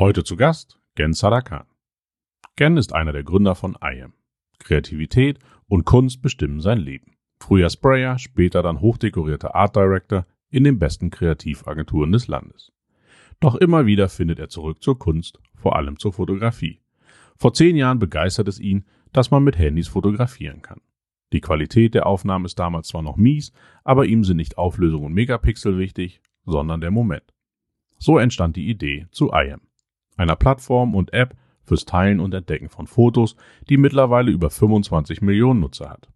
Heute zu Gast Gen Sadakan. Gen ist einer der Gründer von IAM. Kreativität und Kunst bestimmen sein Leben. Früher Sprayer, später dann hochdekorierter Art Director in den besten Kreativagenturen des Landes. Doch immer wieder findet er zurück zur Kunst, vor allem zur Fotografie. Vor zehn Jahren begeistert es ihn, dass man mit Handys fotografieren kann. Die Qualität der Aufnahmen ist damals zwar noch mies, aber ihm sind nicht Auflösung und Megapixel wichtig, sondern der Moment. So entstand die Idee zu IAM, einer Plattform und App fürs Teilen und Entdecken von Fotos, die mittlerweile über 25 Millionen Nutzer hat.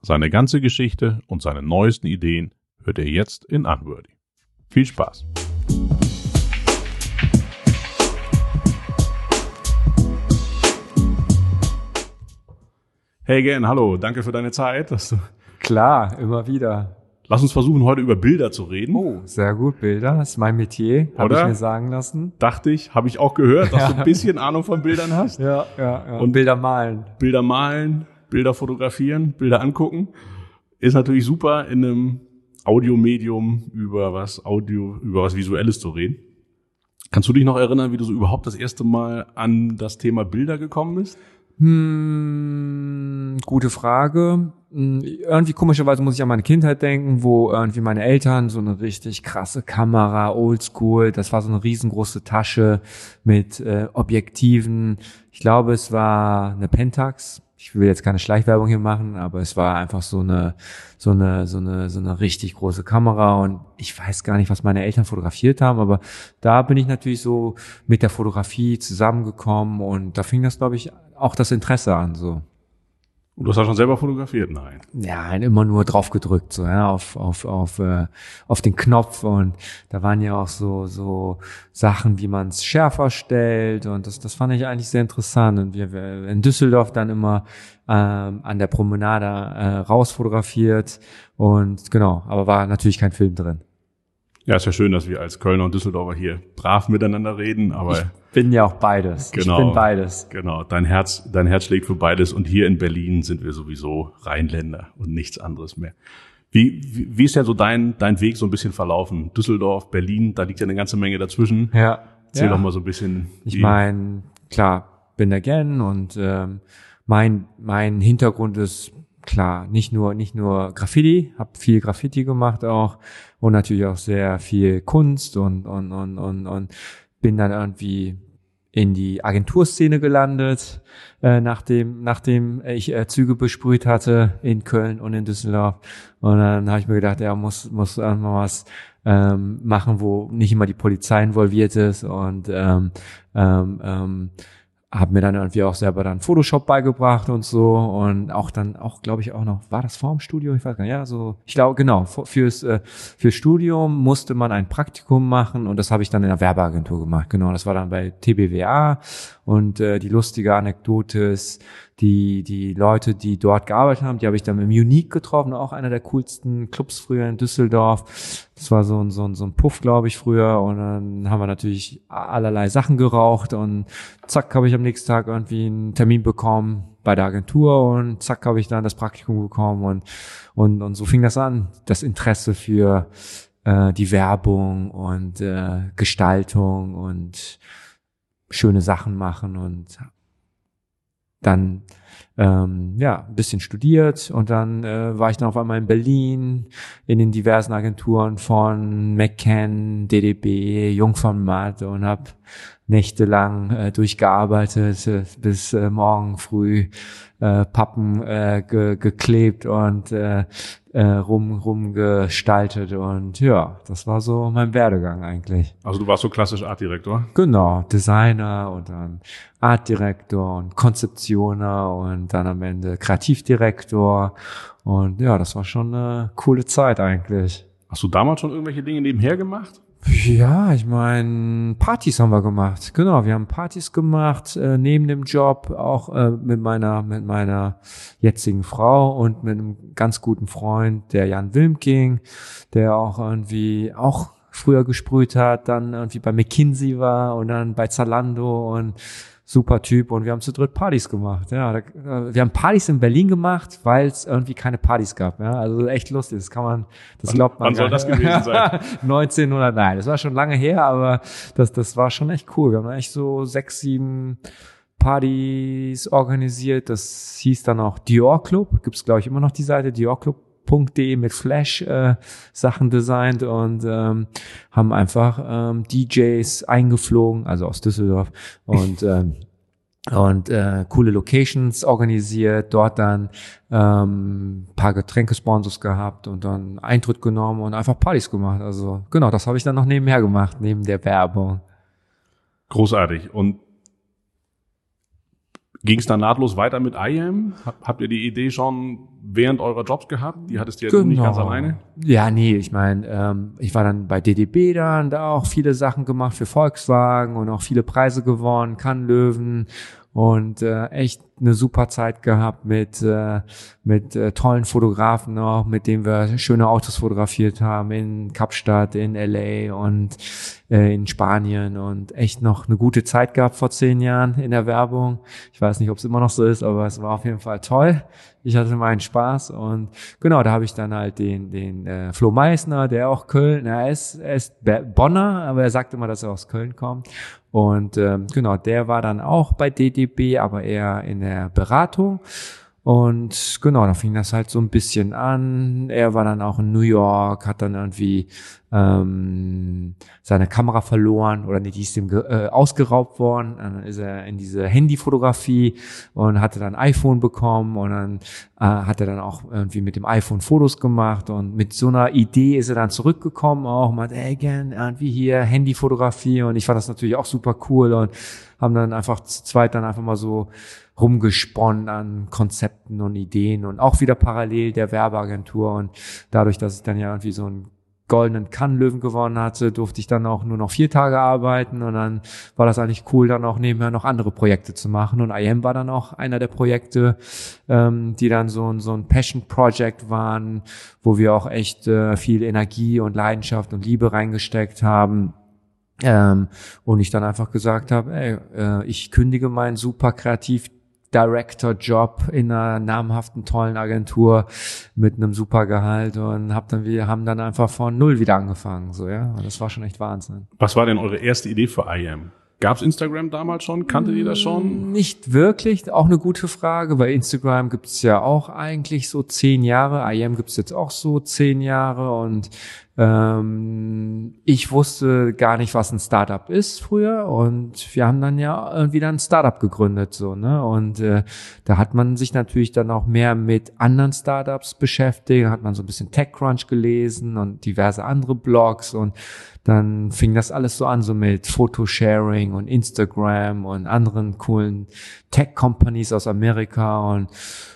Seine ganze Geschichte und seine neuesten Ideen hört ihr jetzt in Unworthy. Viel Spaß! Hey Gen, hallo, danke für deine Zeit. Klar, immer wieder. Lass uns versuchen, heute über Bilder zu reden. Oh, sehr gut, Bilder. Das ist mein Metier, habe ich mir sagen lassen. Dachte ich, habe ich auch gehört, dass du ein bisschen Ahnung von Bildern hast. Ja, ja, ja. Und Bilder malen. Bilder malen, Bilder fotografieren, Bilder angucken. Ist natürlich super, in einem Audiomedium über was Audio, über was Visuelles zu reden. Kannst du dich noch erinnern, wie du so überhaupt das erste Mal an das Thema Bilder gekommen bist? Hm, gute Frage. Hm, irgendwie komischerweise muss ich an meine Kindheit denken, wo irgendwie meine Eltern so eine richtig krasse Kamera, oldschool, das war so eine riesengroße Tasche mit äh, Objektiven. Ich glaube, es war eine Pentax. Ich will jetzt keine Schleichwerbung hier machen, aber es war einfach so eine, so eine, so eine, so eine richtig große Kamera und ich weiß gar nicht, was meine Eltern fotografiert haben, aber da bin ich natürlich so mit der Fotografie zusammengekommen und da fing das, glaube ich, auch das Interesse an, so. Und du hast ja schon selber fotografiert? Nein. Ja, immer nur drauf gedrückt, so, ja, auf, auf, auf, äh, auf den Knopf und da waren ja auch so, so Sachen, wie man es schärfer stellt und das, das fand ich eigentlich sehr interessant und wir, wir in Düsseldorf dann immer ähm, an der Promenade äh, raus fotografiert und genau, aber war natürlich kein Film drin. Ja, ist ja schön, dass wir als Kölner und Düsseldorfer hier brav miteinander reden, aber. Ich bin ja auch beides. Genau. Ich bin beides. Genau. Dein Herz, dein Herz schlägt für beides und hier in Berlin sind wir sowieso Rheinländer und nichts anderes mehr. Wie, wie, wie ist ja so dein, dein Weg so ein bisschen verlaufen? Düsseldorf, Berlin, da liegt ja eine ganze Menge dazwischen. Ja. Erzähl ja. doch mal so ein bisschen. Ich meine, klar, bin der Gen und ähm, mein, mein Hintergrund ist klar, nicht nur, nicht nur Graffiti, habe viel Graffiti gemacht auch und natürlich auch sehr viel Kunst und, und, und, und, und bin dann irgendwie in die Agenturszene gelandet, äh, nachdem, nachdem ich äh, Züge besprüht hatte in Köln und in Düsseldorf. Und dann habe ich mir gedacht, ja, muss, muss irgendwann was ähm, machen, wo nicht immer die Polizei involviert ist und ähm, ähm, ähm, habe mir dann irgendwie auch selber dann Photoshop beigebracht und so und auch dann auch glaube ich auch noch war das vorm Studium? Ich weiß gar nicht. Ja so ich glaube genau fürs äh, fürs Studium musste man ein Praktikum machen und das habe ich dann in der Werbeagentur gemacht. Genau das war dann bei TBWA und äh, die lustige Anekdote ist die, die Leute, die dort gearbeitet haben, die habe ich dann im Unique getroffen, auch einer der coolsten Clubs früher in Düsseldorf. Das war so ein, so ein, so ein Puff, glaube ich, früher. Und dann haben wir natürlich allerlei Sachen geraucht und zack, habe ich am nächsten Tag irgendwie einen Termin bekommen bei der Agentur und zack, habe ich dann das Praktikum bekommen und, und, und so fing das an. Das Interesse für äh, die Werbung und äh, Gestaltung und schöne Sachen machen und dann ähm, ja ein bisschen studiert und dann äh, war ich dann auf einmal in Berlin in den diversen Agenturen von McCann, DDB, Jungformat und habe nächtelang äh, durchgearbeitet äh, bis äh, morgen früh äh, Pappen äh, ge geklebt und äh, äh, rum rumgestaltet und ja, das war so mein Werdegang eigentlich. Also du warst so klassisch Artdirektor? Genau, Designer und dann Artdirektor und Konzeptioner und dann am Ende Kreativdirektor und ja, das war schon eine coole Zeit eigentlich. Hast du damals schon irgendwelche Dinge nebenher gemacht? Ja, ich meine, Partys haben wir gemacht. Genau, wir haben Partys gemacht äh, neben dem Job, auch äh, mit meiner mit meiner jetzigen Frau und mit einem ganz guten Freund, der Jan Wilmking, der auch irgendwie auch früher gesprüht hat, dann irgendwie bei McKinsey war und dann bei Zalando und super Typ und wir haben zu dritt Partys gemacht. Ja, da, wir haben Partys in Berlin gemacht, weil es irgendwie keine Partys gab. Ja, also echt lustig. Das kann man, das glaubt man. Wann soll das gewesen sein? 1900, nein, das war schon lange her, aber das, das war schon echt cool. Wir haben echt so sechs, sieben Partys organisiert. Das hieß dann auch Dior Club. Gibt's glaube ich immer noch die Seite Dior Club .de mit Flash äh, Sachen designt und ähm, haben einfach ähm, DJs eingeflogen, also aus Düsseldorf und ähm, und äh, coole Locations organisiert, dort dann ähm, paar Getränkesponsors gehabt und dann Eintritt genommen und einfach Partys gemacht. Also genau, das habe ich dann noch nebenher gemacht, neben der Werbung. Großartig. Und Ging es dann nahtlos weiter mit IAM? Habt ihr die Idee schon während eurer Jobs gehabt? Die hattest du ja genau. nicht ganz genau. alleine? Ja, nee, ich meine, ähm, ich war dann bei DDB dann, da auch viele Sachen gemacht für Volkswagen und auch viele Preise gewonnen, Kannlöwen und äh, echt eine super Zeit gehabt mit äh, mit äh, tollen Fotografen noch, mit denen wir schöne Autos fotografiert haben in Kapstadt, in LA und äh, in Spanien und echt noch eine gute Zeit gehabt vor zehn Jahren in der Werbung. Ich weiß nicht, ob es immer noch so ist, aber es war auf jeden Fall toll. Ich hatte meinen Spaß und genau, da habe ich dann halt den den äh, Flo Meissner, der auch Köln, er ist er ist Bonner, aber er sagt immer, dass er aus Köln kommt und ähm, genau, der war dann auch bei DDB, aber eher in der Beratung. Und genau, da fing das halt so ein bisschen an. Er war dann auch in New York, hat dann irgendwie ähm, seine Kamera verloren oder nicht, die ist ihm äh, ausgeraubt worden. Dann ist er in diese Handyfotografie und hatte dann iPhone bekommen und dann äh, hat er dann auch irgendwie mit dem iPhone Fotos gemacht und mit so einer Idee ist er dann zurückgekommen auch mal, ey, gern irgendwie hier Handyfotografie und ich fand das natürlich auch super cool und haben dann einfach zu zweit dann einfach mal so rumgesponnen an Konzepten und Ideen und auch wieder parallel der Werbeagentur. Und dadurch, dass ich dann ja irgendwie so einen goldenen Kannlöwen gewonnen hatte, durfte ich dann auch nur noch vier Tage arbeiten. Und dann war das eigentlich cool, dann auch nebenher noch andere Projekte zu machen. Und IM war dann auch einer der Projekte, ähm, die dann so, ein so ein Passion Project waren, wo wir auch echt äh, viel Energie und Leidenschaft und Liebe reingesteckt haben. Ähm, und ich dann einfach gesagt habe, ey, äh, ich kündige meinen super kreativ Director-Job in einer namhaften, tollen Agentur mit einem super Gehalt und hab dann, wir haben dann einfach von null wieder angefangen, so, ja. Und das war schon echt Wahnsinn. Was war denn eure erste Idee für IAM? Gab's Instagram damals schon? Kanntet ihr das schon? Nicht wirklich. Auch eine gute Frage. Bei Instagram gibt's ja auch eigentlich so zehn Jahre. IM gibt's jetzt auch so zehn Jahre und ähm, ich wusste gar nicht, was ein Startup ist früher und wir haben dann ja irgendwie dann ein Startup gegründet so ne und äh, da hat man sich natürlich dann auch mehr mit anderen Startups beschäftigt, hat man so ein bisschen TechCrunch gelesen und diverse andere Blogs und dann fing das alles so an so mit Photosharing und Instagram und anderen coolen Tech Companies aus Amerika und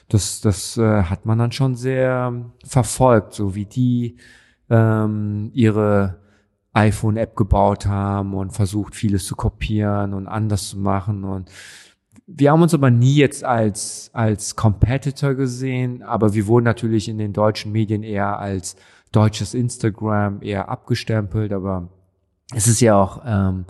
das das äh, hat man dann schon sehr verfolgt, so wie die ähm, ihre iPhone-App gebaut haben und versucht, vieles zu kopieren und anders zu machen. Und wir haben uns aber nie jetzt als, als Competitor gesehen, aber wir wurden natürlich in den deutschen Medien eher als deutsches Instagram eher abgestempelt, aber es ist ja auch ähm,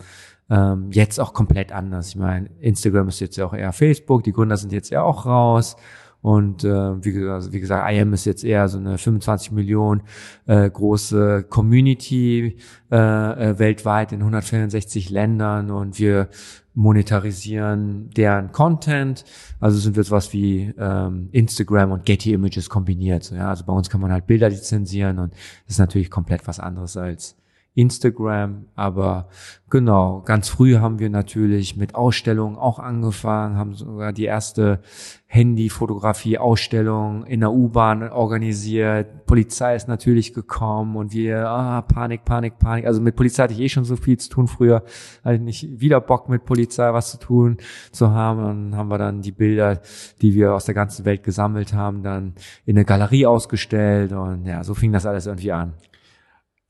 ähm, jetzt auch komplett anders. Ich meine, Instagram ist jetzt ja auch eher Facebook, die Gründer sind jetzt ja auch raus und äh, wie, also wie gesagt, IM ist jetzt eher so eine 25 Millionen äh, große Community äh, äh, weltweit in 164 Ländern und wir monetarisieren deren Content. Also sind wir sowas wie ähm, Instagram und Getty Images kombiniert. Ja, also bei uns kann man halt Bilder lizenzieren und das ist natürlich komplett was anderes als Instagram, aber genau, ganz früh haben wir natürlich mit Ausstellungen auch angefangen, haben sogar die erste Handyfotografie-Ausstellung in der U-Bahn organisiert. Polizei ist natürlich gekommen und wir, ah, Panik, Panik, Panik. Also mit Polizei hatte ich eh schon so viel zu tun früher, hatte nicht wieder Bock mit Polizei was zu tun zu haben. Dann haben wir dann die Bilder, die wir aus der ganzen Welt gesammelt haben, dann in eine Galerie ausgestellt und ja, so fing das alles irgendwie an.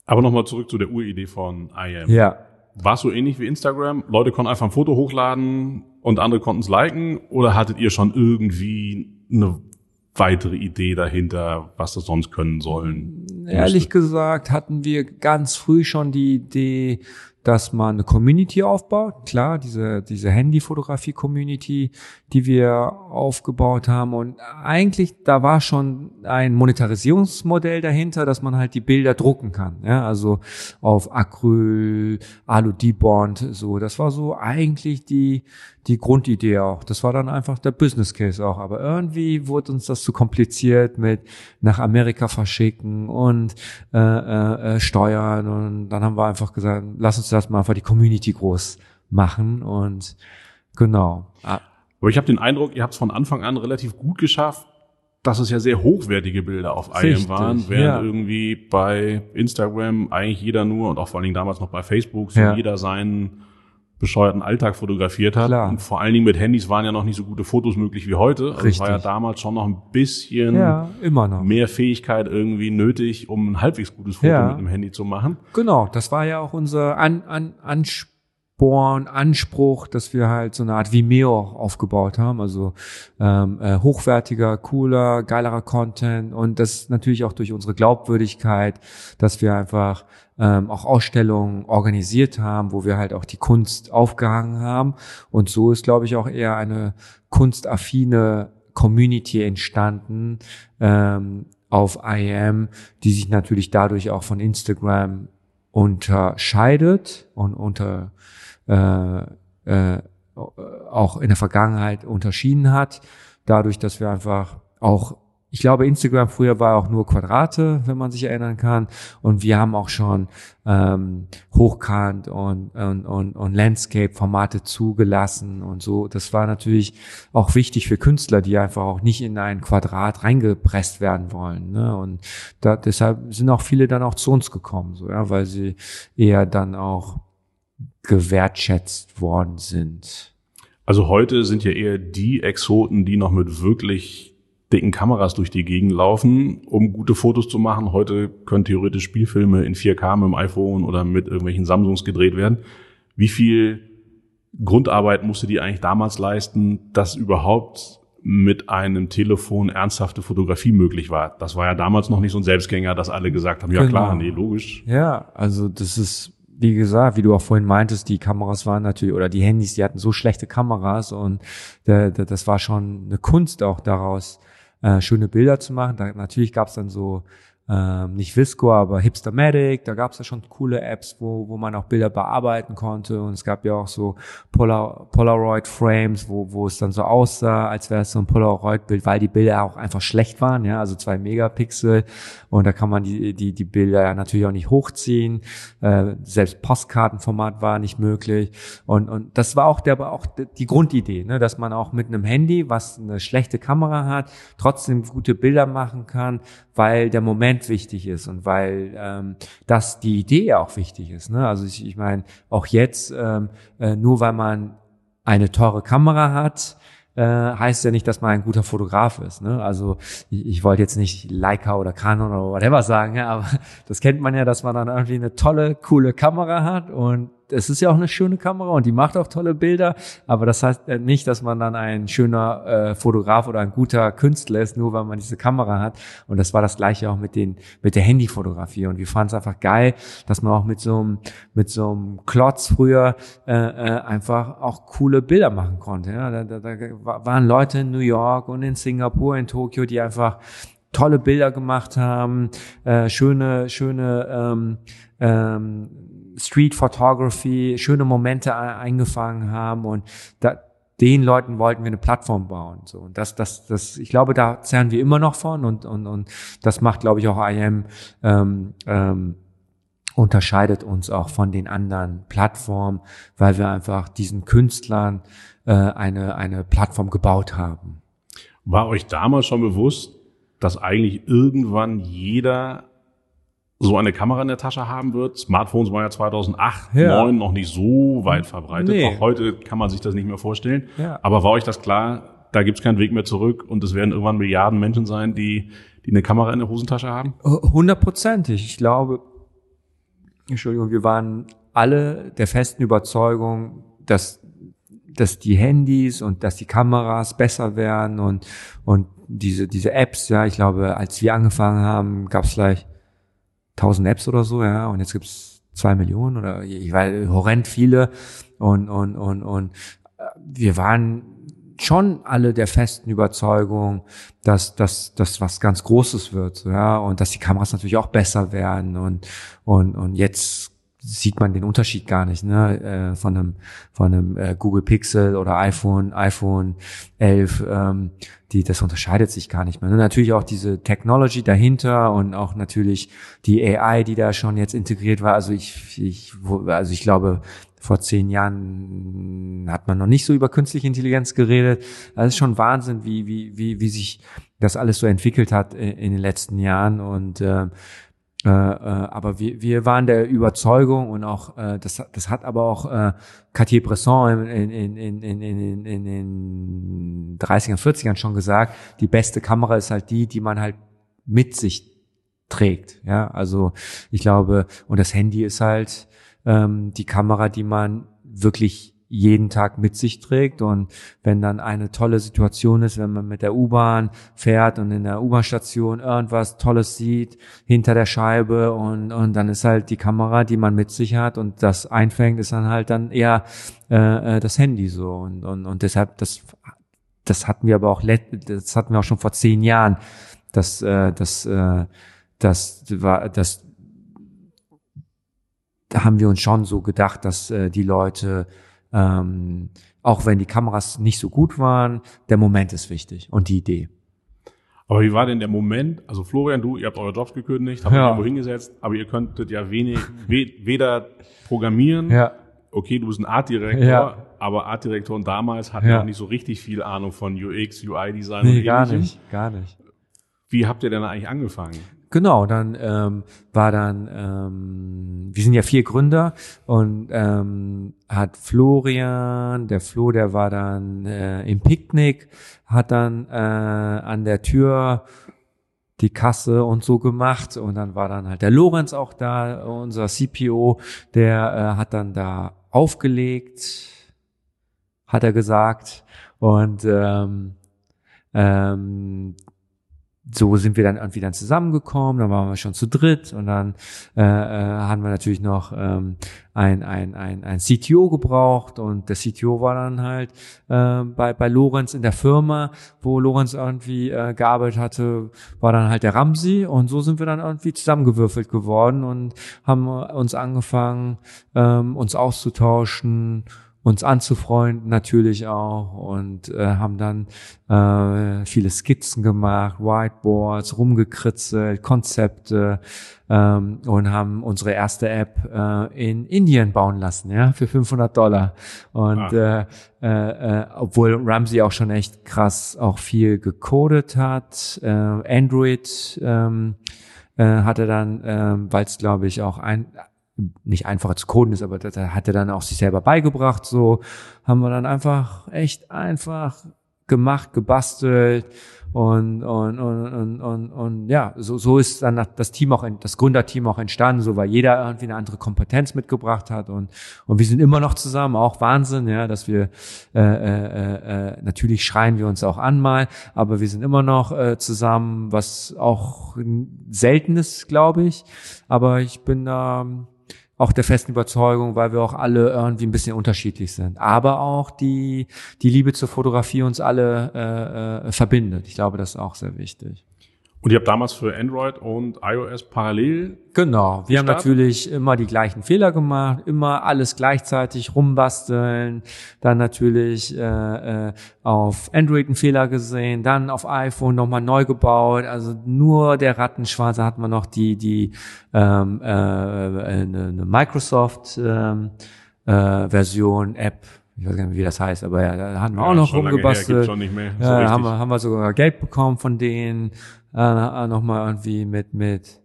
Aber nochmal zurück zu der Uridee von IAM. Ja. War es so ähnlich wie Instagram? Leute konnten einfach ein Foto hochladen und andere konnten es liken? Oder hattet ihr schon irgendwie eine weitere Idee dahinter, was das sonst können sollen? Ehrlich gesagt hatten wir ganz früh schon die Idee, dass man eine Community aufbaut. Klar, diese, diese Handyfotografie-Community, die wir aufgebaut haben. Und eigentlich, da war schon ein Monetarisierungsmodell dahinter, dass man halt die Bilder drucken kann. Ja, also auf Acryl, Alu-Debond, so. Das war so eigentlich die, die Grundidee auch. Das war dann einfach der Business Case auch. Aber irgendwie wurde uns das zu kompliziert mit nach Amerika verschicken und äh, äh, äh Steuern. Und dann haben wir einfach gesagt, lass uns das mal einfach die Community groß machen. Und genau. Ah. Aber ich habe den Eindruck, ihr habt es von Anfang an relativ gut geschafft, dass es ja sehr hochwertige Bilder auf IM waren, während ja. irgendwie bei Instagram eigentlich jeder nur und auch vor allen Dingen damals noch bei Facebook so ja. jeder seinen bescheuerten Alltag fotografiert hat. Klar. Und vor allen Dingen mit Handys waren ja noch nicht so gute Fotos möglich wie heute. Also Richtig. es war ja damals schon noch ein bisschen ja, immer noch. mehr Fähigkeit irgendwie nötig, um ein halbwegs gutes Foto ja. mit dem Handy zu machen. Genau, das war ja auch unser An An Anspruch Ansporn, Anspruch, dass wir halt so eine Art Vimeo aufgebaut haben, also ähm, äh, hochwertiger, cooler, geilerer Content. Und das natürlich auch durch unsere Glaubwürdigkeit, dass wir einfach ähm, auch Ausstellungen organisiert haben, wo wir halt auch die Kunst aufgehangen haben. Und so ist, glaube ich, auch eher eine kunstaffine Community entstanden ähm, auf IM, die sich natürlich dadurch auch von Instagram unterscheidet und unter äh, äh, auch in der Vergangenheit unterschieden hat, dadurch, dass wir einfach auch ich glaube, Instagram früher war auch nur Quadrate, wenn man sich erinnern kann. Und wir haben auch schon ähm, Hochkant und, und, und, und Landscape-Formate zugelassen und so. Das war natürlich auch wichtig für Künstler, die einfach auch nicht in ein Quadrat reingepresst werden wollen. Ne? Und da, deshalb sind auch viele dann auch zu uns gekommen, so ja, weil sie eher dann auch gewertschätzt worden sind. Also heute sind ja eher die Exoten, die noch mit wirklich dicken Kameras durch die Gegend laufen, um gute Fotos zu machen. Heute können theoretisch Spielfilme in 4K mit dem iPhone oder mit irgendwelchen Samsungs gedreht werden. Wie viel Grundarbeit musste die eigentlich damals leisten, dass überhaupt mit einem Telefon ernsthafte Fotografie möglich war. Das war ja damals noch nicht so ein Selbstgänger, dass alle gesagt haben, ja genau. klar, nee, logisch. Ja, also das ist, wie gesagt, wie du auch vorhin meintest, die Kameras waren natürlich, oder die Handys, die hatten so schlechte Kameras und das war schon eine Kunst auch daraus, äh, schöne Bilder zu machen. Da, natürlich gab es dann so ähm, nicht Visco, aber Hipstermatic, da gab es ja schon coole Apps, wo, wo man auch Bilder bearbeiten konnte. Und es gab ja auch so Polar, Polaroid-Frames, wo, wo es dann so aussah, als wäre es so ein Polaroid-Bild, weil die Bilder auch einfach schlecht waren, ja, also zwei Megapixel. Und da kann man die, die, die Bilder ja natürlich auch nicht hochziehen, äh, selbst Postkartenformat war nicht möglich. Und, und das war auch der, auch die Grundidee, ne, dass man auch mit einem Handy, was eine schlechte Kamera hat, trotzdem gute Bilder machen kann, weil der Moment wichtig ist und weil ähm, das die Idee auch wichtig ist. Ne? Also ich, ich meine, auch jetzt, ähm, äh, nur weil man eine teure Kamera hat, äh, heißt ja nicht, dass man ein guter Fotograf ist. Ne? Also ich, ich wollte jetzt nicht Leica oder Canon oder whatever sagen, ja, aber das kennt man ja, dass man dann irgendwie eine tolle, coole Kamera hat und es ist ja auch eine schöne Kamera und die macht auch tolle Bilder, aber das heißt nicht, dass man dann ein schöner äh, Fotograf oder ein guter Künstler ist, nur weil man diese Kamera hat. Und das war das gleiche auch mit den mit der Handyfotografie. Und wir fanden es einfach geil, dass man auch mit so einem mit so einem Klotz früher äh, äh, einfach auch coole Bilder machen konnte. Ja? Da, da, da waren Leute in New York und in Singapur, in Tokio, die einfach tolle Bilder gemacht haben, äh, schöne, schöne ähm, ähm, Street Photography, schöne Momente eingefangen haben und da, den Leuten wollten wir eine Plattform bauen. So und das, das, das, ich glaube, da zerren wir immer noch von und und und das macht, glaube ich, auch IM ähm, ähm, unterscheidet uns auch von den anderen Plattformen, weil wir einfach diesen Künstlern äh, eine eine Plattform gebaut haben. War euch damals schon bewusst, dass eigentlich irgendwann jeder so eine Kamera in der Tasche haben wird. Smartphones waren ja 2008, ja. 2009 noch nicht so weit verbreitet. Nee. Auch heute kann man sich das nicht mehr vorstellen. Ja. Aber war euch das klar, da gibt's keinen Weg mehr zurück und es werden irgendwann Milliarden Menschen sein, die, die eine Kamera in der Hosentasche haben? Hundertprozentig. Ich glaube, Entschuldigung, wir waren alle der festen Überzeugung, dass dass die Handys und dass die Kameras besser werden und und diese diese Apps, ja, ich glaube, als wir angefangen haben, gab es vielleicht 1000 Apps oder so, ja, und jetzt gibt's zwei Millionen oder ich weiß, horrend viele und, und, und, und äh, wir waren schon alle der festen Überzeugung, dass dass das was ganz Großes wird, ja, und dass die Kameras natürlich auch besser werden und und und jetzt sieht man den Unterschied gar nicht, ne, äh, von einem von einem äh, Google Pixel oder iPhone iPhone 11, ähm, die das unterscheidet sich gar nicht mehr. Ne? Natürlich auch diese Technology dahinter und auch natürlich die AI, die da schon jetzt integriert war. Also ich ich also ich glaube vor zehn Jahren hat man noch nicht so über künstliche Intelligenz geredet. Das ist schon Wahnsinn, wie, wie, wie, wie sich das alles so entwickelt hat in, in den letzten Jahren. Und äh, äh, aber wir, wir waren der Überzeugung und auch äh, das, das hat aber auch äh, Cartier-Bresson in, in, in, in, in, in den 30ern, 40ern schon gesagt, die beste Kamera ist halt die, die man halt mit sich trägt. Ja, also ich glaube, und das Handy ist halt ähm, die Kamera, die man wirklich jeden Tag mit sich trägt. Und wenn dann eine tolle Situation ist, wenn man mit der U-Bahn fährt und in der U-Bahn-Station irgendwas Tolles sieht hinter der Scheibe und, und dann ist halt die Kamera, die man mit sich hat und das einfängt, ist dann halt dann eher äh, äh das Handy so. Und, und, und deshalb das das hatten wir aber auch das hatten wir auch schon vor zehn Jahren, dass äh, das äh, das war das da haben wir uns schon so gedacht, dass äh, die Leute, ähm, auch wenn die Kameras nicht so gut waren, der Moment ist wichtig und die Idee. Aber wie war denn der Moment? Also Florian, du, ihr habt eure Jobs gekündigt, habt ja. irgendwo hingesetzt, aber ihr könntet ja wenig, weder programmieren, ja. okay, du bist ein Artdirektor, ja. aber Artdirektoren damals hatten ja. auch nicht so richtig viel Ahnung von UX, UI-Design nee, und gar nicht, gar nicht. Wie habt ihr denn eigentlich angefangen? Genau, dann ähm, war dann, ähm, wir sind ja vier Gründer und ähm, hat Florian, der Flo, der war dann äh, im Picknick, hat dann äh, an der Tür die Kasse und so gemacht und dann war dann halt der Lorenz auch da, unser CPO, der äh, hat dann da aufgelegt, hat er gesagt und ähm, ähm, so sind wir dann irgendwie dann zusammengekommen, dann waren wir schon zu dritt und dann äh, äh, haben wir natürlich noch ähm, ein, ein, ein, ein CTO gebraucht und der CTO war dann halt äh, bei, bei Lorenz in der Firma, wo Lorenz irgendwie äh, gearbeitet hatte, war dann halt der Ramsi und so sind wir dann irgendwie zusammengewürfelt geworden und haben uns angefangen, ähm, uns auszutauschen uns anzufreunden natürlich auch und äh, haben dann äh, viele Skizzen gemacht, Whiteboards, rumgekritzelt, Konzepte ähm, und haben unsere erste App äh, in Indien bauen lassen, ja, für 500 Dollar. Und ah. äh, äh, obwohl Ramsey auch schon echt krass auch viel gecodet hat, äh, Android ähm, äh, hatte dann, äh, weil es glaube ich auch ein nicht einfacher zu coden ist, aber das hat er dann auch sich selber beigebracht. So haben wir dann einfach echt einfach gemacht, gebastelt und und und und, und, und ja, so so ist dann das Team auch das Gründerteam auch entstanden, so weil jeder irgendwie eine andere Kompetenz mitgebracht hat und und wir sind immer noch zusammen, auch Wahnsinn, ja, dass wir äh, äh, äh, natürlich schreien wir uns auch an mal, aber wir sind immer noch äh, zusammen, was auch selten ist, glaube ich, aber ich bin da auch der festen Überzeugung, weil wir auch alle irgendwie ein bisschen unterschiedlich sind. Aber auch die, die Liebe zur Fotografie uns alle äh, äh, verbindet. Ich glaube, das ist auch sehr wichtig. Und ihr habt damals für Android und iOS parallel? Genau. Wir haben natürlich immer die gleichen Fehler gemacht, immer alles gleichzeitig rumbasteln, dann natürlich äh, äh, auf Android einen Fehler gesehen, dann auf iPhone nochmal neu gebaut. Also nur der Rattenschwarze hat man noch die die ähm, äh, eine, eine Microsoft ähm, äh, Version App ich weiß gar nicht, wie das heißt, aber ja, da hatten wir ja, auch noch rumgebastelt. Her, so ja, haben wir, haben wir sogar Geld bekommen von denen, äh, nochmal irgendwie mit, mit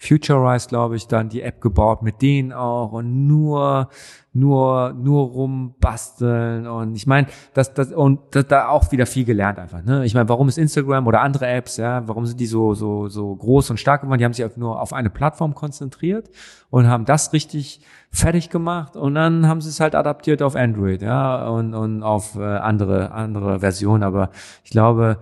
Futurize, glaube ich, dann die App gebaut, mit denen auch und nur, nur, nur rumbasteln und ich meine, das, das und das, da auch wieder viel gelernt einfach. Ne? Ich meine, warum ist Instagram oder andere Apps, ja, warum sind die so so so groß und stark geworden? Die haben sich nur auf eine Plattform konzentriert und haben das richtig fertig gemacht und dann haben sie es halt adaptiert auf Android, ja und und auf äh, andere andere Versionen. Aber ich glaube,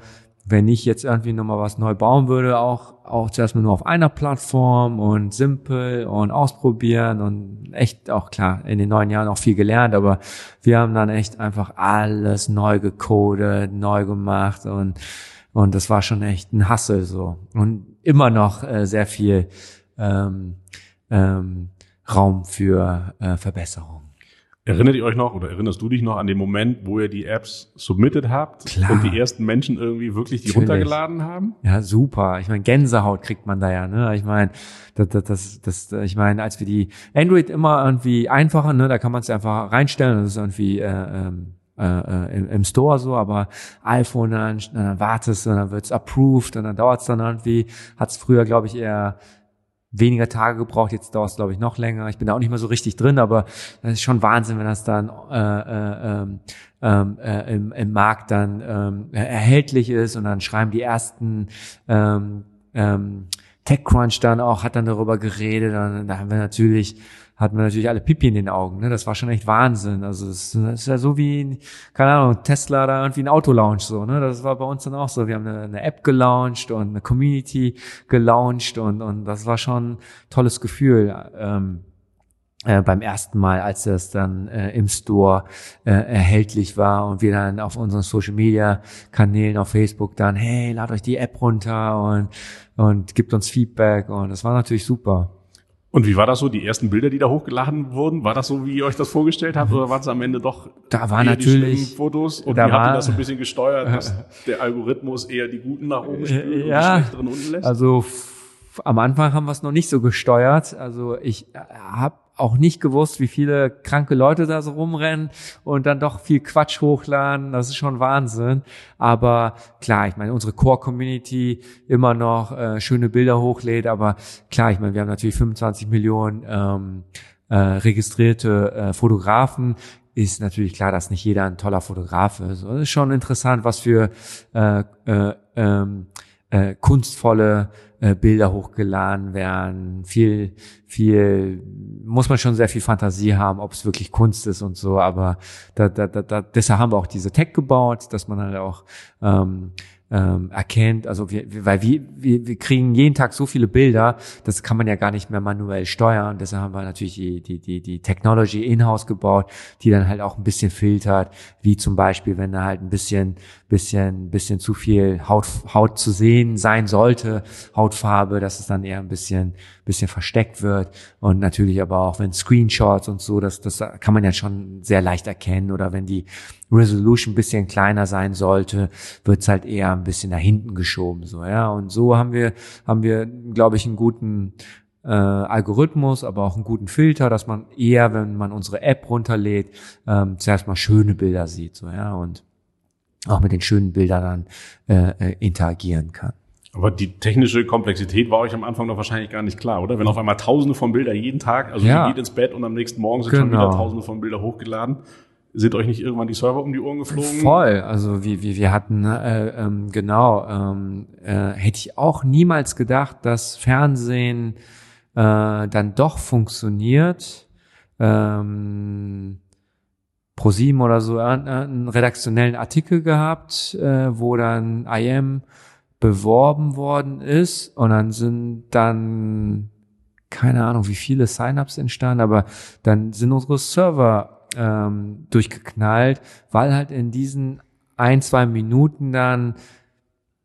wenn ich jetzt irgendwie nochmal was neu bauen würde, auch, auch zuerst mal nur auf einer Plattform und simpel und ausprobieren und echt auch klar, in den neun Jahren auch viel gelernt, aber wir haben dann echt einfach alles neu gecodet, neu gemacht und, und das war schon echt ein Hassel so. Und immer noch äh, sehr viel ähm, ähm, Raum für äh, Verbesserung. Erinnert ihr euch noch oder erinnerst du dich noch an den Moment, wo ihr die Apps submitted habt Klar. und die ersten Menschen irgendwie wirklich die Natürlich. runtergeladen haben? Ja, super. Ich meine, Gänsehaut kriegt man da ja, ne? Ich meine, das, das, das, ich meine, als wir die Android immer irgendwie einfacher, ne, da kann man es einfach reinstellen, das ist irgendwie äh, ähm, äh, äh, im, im Store so, aber iPhone dann, dann wartest du, dann wird's approved und dann dauert's dann irgendwie, hat's früher, glaube ich, eher weniger Tage gebraucht, jetzt dauert es, glaube ich, noch länger. Ich bin da auch nicht mehr so richtig drin, aber das ist schon Wahnsinn, wenn das dann äh, äh, ähm, äh, im, im Markt dann ähm, erhältlich ist und dann schreiben die ersten ähm, ähm, TechCrunch dann auch, hat dann darüber geredet und da haben wir natürlich hatten wir natürlich alle Pipi in den Augen. Ne? Das war schon echt Wahnsinn. Also es ist ja so wie, keine Ahnung, Tesla da irgendwie ein Auto launch so. Ne? Das war bei uns dann auch so. Wir haben eine, eine App gelauncht und eine Community gelauncht und, und das war schon ein tolles Gefühl. Ähm, äh, beim ersten Mal, als das dann äh, im Store äh, erhältlich war und wir dann auf unseren Social Media Kanälen auf Facebook dann, hey, lad euch die App runter und und gibt uns Feedback und das war natürlich super. Und wie war das so, die ersten Bilder, die da hochgeladen wurden? War das so, wie ihr euch das vorgestellt habt, oder waren es am Ende doch Da war die natürlich- schlimmen Fotos? Und da wie habt ihr war- das so ein bisschen gesteuert, dass der Algorithmus eher die guten nach oben spült und ja, die schlechteren unten lässt? Also am Anfang haben wir es noch nicht so gesteuert. Also ich habe auch nicht gewusst, wie viele kranke Leute da so rumrennen und dann doch viel Quatsch hochladen. Das ist schon Wahnsinn. Aber klar, ich meine, unsere Core-Community immer noch äh, schöne Bilder hochlädt. Aber klar, ich meine, wir haben natürlich 25 Millionen ähm, äh, registrierte äh, Fotografen ist natürlich klar, dass nicht jeder ein toller Fotograf ist. Und es ist schon interessant, was für äh, äh, ähm, äh, kunstvolle äh, Bilder hochgeladen werden. Viel, viel, muss man schon sehr viel Fantasie haben, ob es wirklich Kunst ist und so. Aber da, da, da, da, deshalb haben wir auch diese Tech gebaut, dass man halt auch ähm, ähm, erkennt, also wir, weil wir, wir, wir kriegen jeden Tag so viele Bilder, das kann man ja gar nicht mehr manuell steuern. Deshalb haben wir natürlich die, die, die, die Technology in-house gebaut, die dann halt auch ein bisschen filtert, wie zum Beispiel, wenn da halt ein bisschen, bisschen, bisschen zu viel Haut, Haut zu sehen sein sollte, Hautfarbe, dass es dann eher ein bisschen, bisschen versteckt wird. Und natürlich aber auch, wenn Screenshots und so, das, das kann man ja schon sehr leicht erkennen. Oder wenn die Resolution ein bisschen kleiner sein sollte, wird's halt eher ein bisschen nach hinten geschoben, so, ja. Und so haben wir, haben wir, glaube ich, einen guten, äh, Algorithmus, aber auch einen guten Filter, dass man eher, wenn man unsere App runterlädt, ähm, zuerst mal schöne Bilder sieht, so, ja. Und auch mit den schönen Bildern dann äh, äh, interagieren kann. Aber die technische Komplexität war euch am Anfang noch wahrscheinlich gar nicht klar, oder? Wenn auf einmal tausende von Bilder jeden Tag, also Ja. ihr geht ins Bett und am nächsten Morgen sind schon Genau. wieder tausende von Bilder hochgeladen. Sind euch nicht irgendwann die Server um die Ohren geflogen? Voll, also wie, wie wir hatten, äh, ähm, genau, ähm, äh, hätte ich auch niemals gedacht, dass Fernsehen äh, dann doch funktioniert. Ähm, ProSieben oder so äh, einen redaktionellen Artikel gehabt, äh, wo dann IM beworben worden ist und dann sind dann keine Ahnung, wie viele Sign-ups entstanden, aber dann sind unsere Server ähm, durchgeknallt, weil halt in diesen ein, zwei Minuten dann,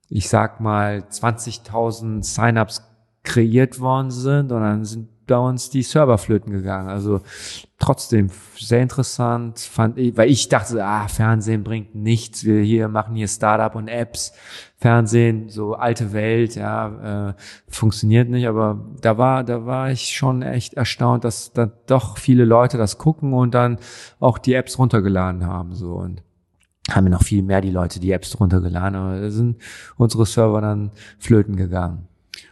ich sag mal, 20.000 Sign-ups kreiert worden sind und dann sind bei uns die Server flöten gegangen. Also trotzdem sehr interessant, fand ich, weil ich dachte, ah, Fernsehen bringt nichts. Wir hier machen hier Startup und Apps. Fernsehen, so alte Welt, ja, äh, funktioniert nicht. Aber da war, da war ich schon echt erstaunt, dass da doch viele Leute das gucken und dann auch die Apps runtergeladen haben, so und haben noch viel mehr die Leute die Apps runtergeladen, aber da sind unsere Server dann flöten gegangen.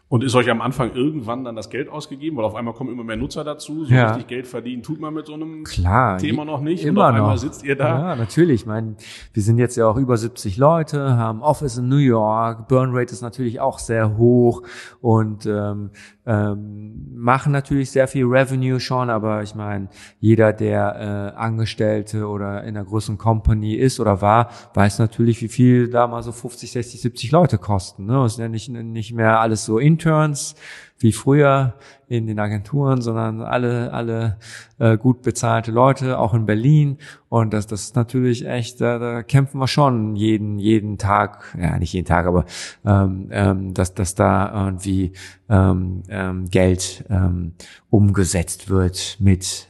Und ist euch am Anfang irgendwann dann das Geld ausgegeben? Weil auf einmal kommen immer mehr Nutzer dazu. So Ja. richtig Geld verdienen tut man mit so einem Klar. Thema noch nicht. Immer und auf einmal noch. sitzt ihr da. Ja, natürlich. Ich meine, wir sind jetzt ja auch über 70 Leute, haben Office in New York, Burn Rate ist natürlich auch sehr hoch und ähm, ähm, machen natürlich sehr viel Revenue schon, aber ich meine, jeder, der äh, Angestellte oder in einer größeren Company ist oder war, weiß natürlich, wie viel da mal so 50, 60, 70 Leute kosten. Ne? Es sind ja nicht, nicht mehr alles so Interns wie früher in den Agenturen, sondern alle, alle äh, gut bezahlte Leute, auch in Berlin. Und das, das ist natürlich echt, da, da kämpfen wir schon jeden, jeden Tag, ja nicht jeden Tag, aber ähm, ähm, dass, dass da irgendwie ähm, ähm, Geld ähm, umgesetzt wird mit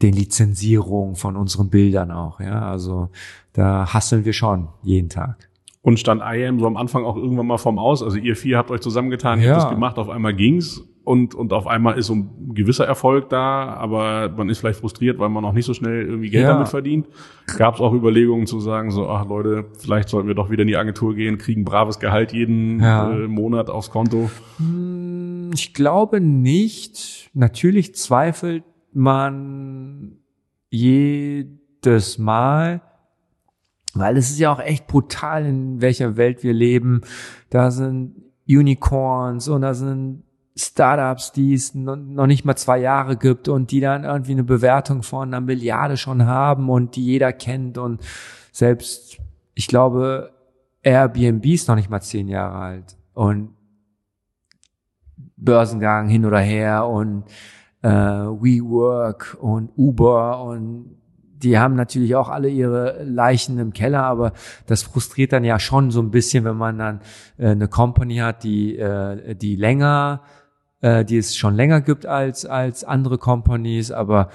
den Lizenzierungen von unseren Bildern auch. Ja, also da hasseln wir schon jeden Tag. Und stand IAM so am Anfang auch irgendwann mal vom Aus. Also ihr vier habt euch zusammengetan, ihr Ja. habt das gemacht, auf einmal ging's und, und auf einmal ist so ein gewisser Erfolg da, aber man ist vielleicht frustriert, weil man noch nicht so schnell irgendwie Geld Ja. damit verdient. Gab es auch Überlegungen zu sagen, so, ach Leute, vielleicht sollten wir doch wieder in die Agentur gehen, kriegen braves Gehalt jeden Ja. äh, Monat aufs Konto. Hm, Ich glaube nicht. Natürlich zweifelt man jedes Mal, weil es ist ja auch echt brutal, in welcher Welt wir leben. Da sind Unicorns und da sind Startups, die es no- noch nicht mal zwei Jahre gibt und die dann irgendwie eine Bewertung von einer Milliarde schon haben und die jeder kennt und selbst, ich glaube, Airbnb ist noch nicht mal zehn Jahre alt und Börsengang hin oder her und äh, WeWork und Uber und die haben natürlich auch alle ihre Leichen im Keller, aber das frustriert dann ja schon so ein bisschen, wenn man dann äh, eine Company hat, die äh, die länger, äh, die es schon länger gibt als als andere Companies, aber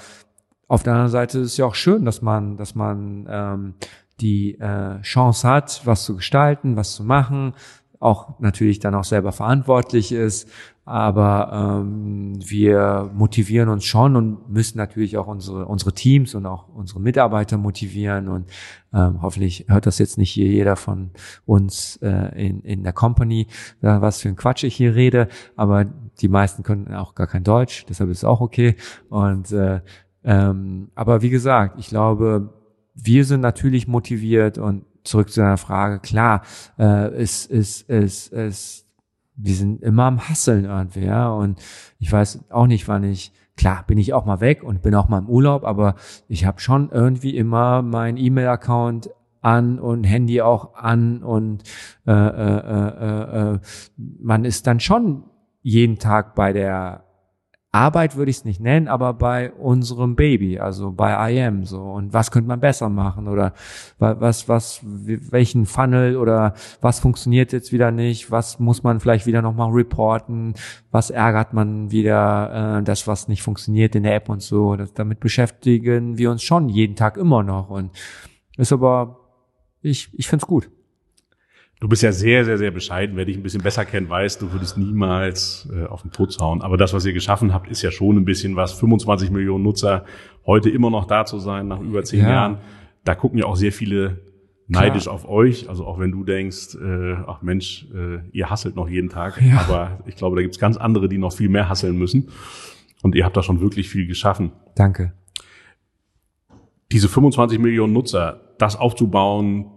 auf der anderen Seite ist es ja auch schön, dass man, dass man ähm, die äh, Chance hat, was zu gestalten, was zu machen, auch natürlich dann auch selber verantwortlich ist. Aber ähm, wir motivieren uns schon und müssen natürlich auch unsere unsere Teams und auch unsere Mitarbeiter motivieren und ähm, hoffentlich hört das jetzt nicht hier jeder von uns äh, in in der Company, äh, was für ein Quatsch ich hier rede. Aber die meisten können auch gar kein Deutsch, deshalb ist es auch okay. Und äh, ähm, aber wie gesagt, ich glaube, wir sind natürlich motiviert und zurück zu deiner Frage, klar, äh, es ist, es, es, wir sind immer am Hasseln irgendwie, ja. Und ich weiß auch nicht, wann ich, klar, bin ich auch mal weg und bin auch mal im Urlaub, aber ich habe schon irgendwie immer mein E-Mail-Account an und Handy auch an und äh, äh, äh, äh, äh, man ist dann schon jeden Tag bei der Arbeit würde ich es nicht nennen, aber bei unserem Baby, also bei IM so. Und was könnte man besser machen oder wa- was, was, welchen Funnel oder was funktioniert jetzt wieder nicht? Was muss man vielleicht wieder nochmal reporten? Was ärgert man wieder, äh, das, was nicht funktioniert in der App und so? Das, damit beschäftigen wir uns schon jeden Tag immer noch und ist aber, ich, ich find's gut. Du bist ja sehr, sehr, sehr bescheiden. Wer dich ein bisschen besser kennt, weiß, du würdest niemals äh, auf den Putz hauen. Aber das, was ihr geschaffen habt, ist ja schon ein bisschen was. 25 Millionen Nutzer, heute immer noch da zu sein, nach über zehn Ja. Jahren. Da gucken ja auch sehr viele neidisch auf euch. Also auch wenn du denkst, äh, ach Mensch, äh, ihr hasselt noch jeden Tag. Ja. Aber ich glaube, da gibt's ganz andere, die noch viel mehr hasseln müssen. Und ihr habt da schon wirklich viel geschaffen. Danke. Diese 25 Millionen Nutzer, das aufzubauen,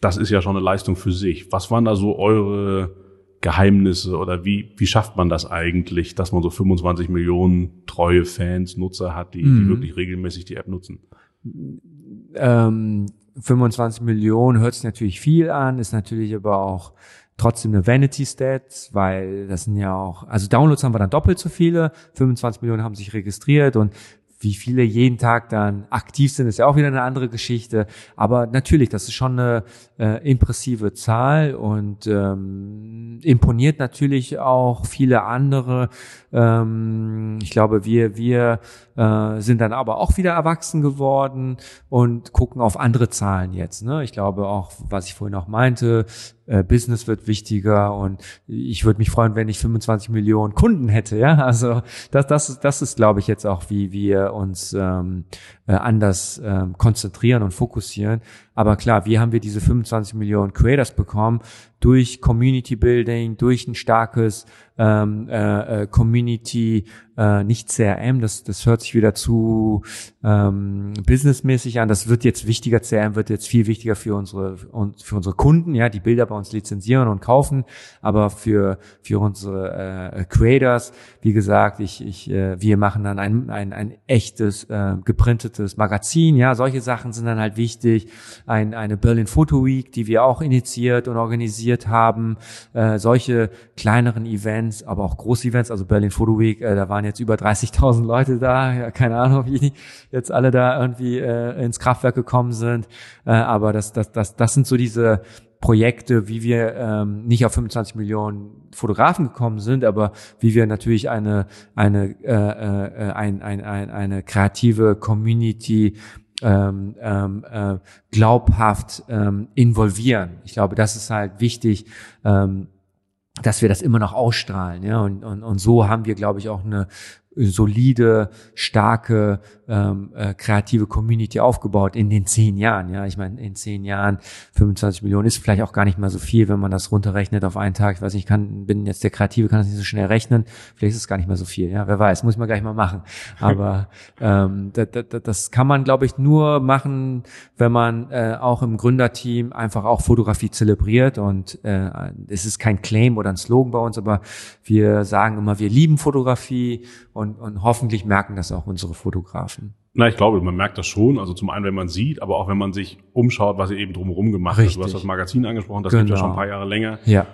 das ist ja schon eine Leistung für sich. Was waren da so eure Geheimnisse oder wie, wie schafft man das eigentlich, dass man so 25 Millionen treue Fans, Nutzer hat, die, die Mhm. wirklich regelmäßig die App nutzen? ähm, 25 Millionen hört sich natürlich viel an, ist natürlich aber auch trotzdem eine Vanity Stat, weil das sind ja auch, also Downloads haben wir dann doppelt so viele, 25 Millionen haben sich registriert und wie viele jeden Tag dann aktiv sind, ist ja auch wieder eine andere Geschichte. Aber natürlich, das ist schon eine äh, impressive Zahl und ähm, imponiert natürlich auch viele andere. Ähm, ich glaube, wir wir äh, sind dann aber auch wieder erwachsen geworden und gucken auf andere Zahlen jetzt. Ne? Ich glaube auch, was ich vorhin auch meinte, äh, Business wird wichtiger und ich würde mich freuen, wenn ich 25 Millionen Kunden hätte. Ja, also das das das ist, glaube ich, jetzt auch wie wir uns ähm, äh, anders äh, konzentrieren und fokussieren. Aber klar, wie haben wir diese 25 Millionen Creators bekommen? Durch Community Building, durch ein starkes ähm, äh, äh Community, äh, nicht CRM, das, das hört sich wieder zu ähm, businessmäßig an. Das wird jetzt wichtiger, CRM wird jetzt viel wichtiger für unsere für unsere Kunden, ja, die Bilder bei uns lizenzieren und kaufen, aber für für unsere äh, Creators, wie gesagt, ich, ich äh, wir machen dann ein, ein, ein echtes äh, geprintetes Magazin, ja, solche Sachen sind dann halt wichtig ein, eine Berlin Photo Week, die wir auch initiiert und organisiert haben. Äh, solche kleineren Events, aber auch Groß-Events, also Berlin Photo Week, äh, da waren jetzt über 30.000 Leute da. Ja, keine Ahnung, wie jetzt alle da irgendwie äh, ins Kraftwerk gekommen sind. Äh, aber das, das, das, das sind so diese Projekte, wie wir ähm, nicht auf 25 Millionen Fotografen gekommen sind, aber wie wir natürlich eine eine äh, äh, ein, ein, ein, eine kreative Community ähm, ähm, äh, glaubhaft ähm, involvieren. Ich glaube, das ist halt wichtig, ähm, dass wir das immer noch ausstrahlen. Ja? Und, und, und so haben wir, glaube ich, auch eine solide, starke, ähm, äh, kreative Community aufgebaut in den zehn Jahren. Ja, ich meine, in zehn Jahren 25 Millionen ist vielleicht auch gar nicht mal so viel, wenn man das runterrechnet auf einen Tag. Ich weiß nicht, ich kann, bin jetzt der Kreative, kann das nicht so schnell rechnen. Vielleicht ist es gar nicht mehr so viel. Ja, wer weiß, muss man gleich mal machen. Aber ähm, das, das, das kann man, glaube ich, nur machen, wenn man äh, auch im Gründerteam einfach auch Fotografie zelebriert. Und äh, es ist kein Claim oder ein Slogan bei uns, aber wir sagen immer, wir lieben Fotografie und, und hoffentlich merken das auch unsere Fotografen. Na, ich glaube, man merkt das schon. Also zum einen, wenn man sieht, aber auch wenn man sich umschaut, was ihr eben drumherum gemacht habt. Du hast das Magazin angesprochen, das genau. gibt ja schon ein paar Jahre länger. Ja.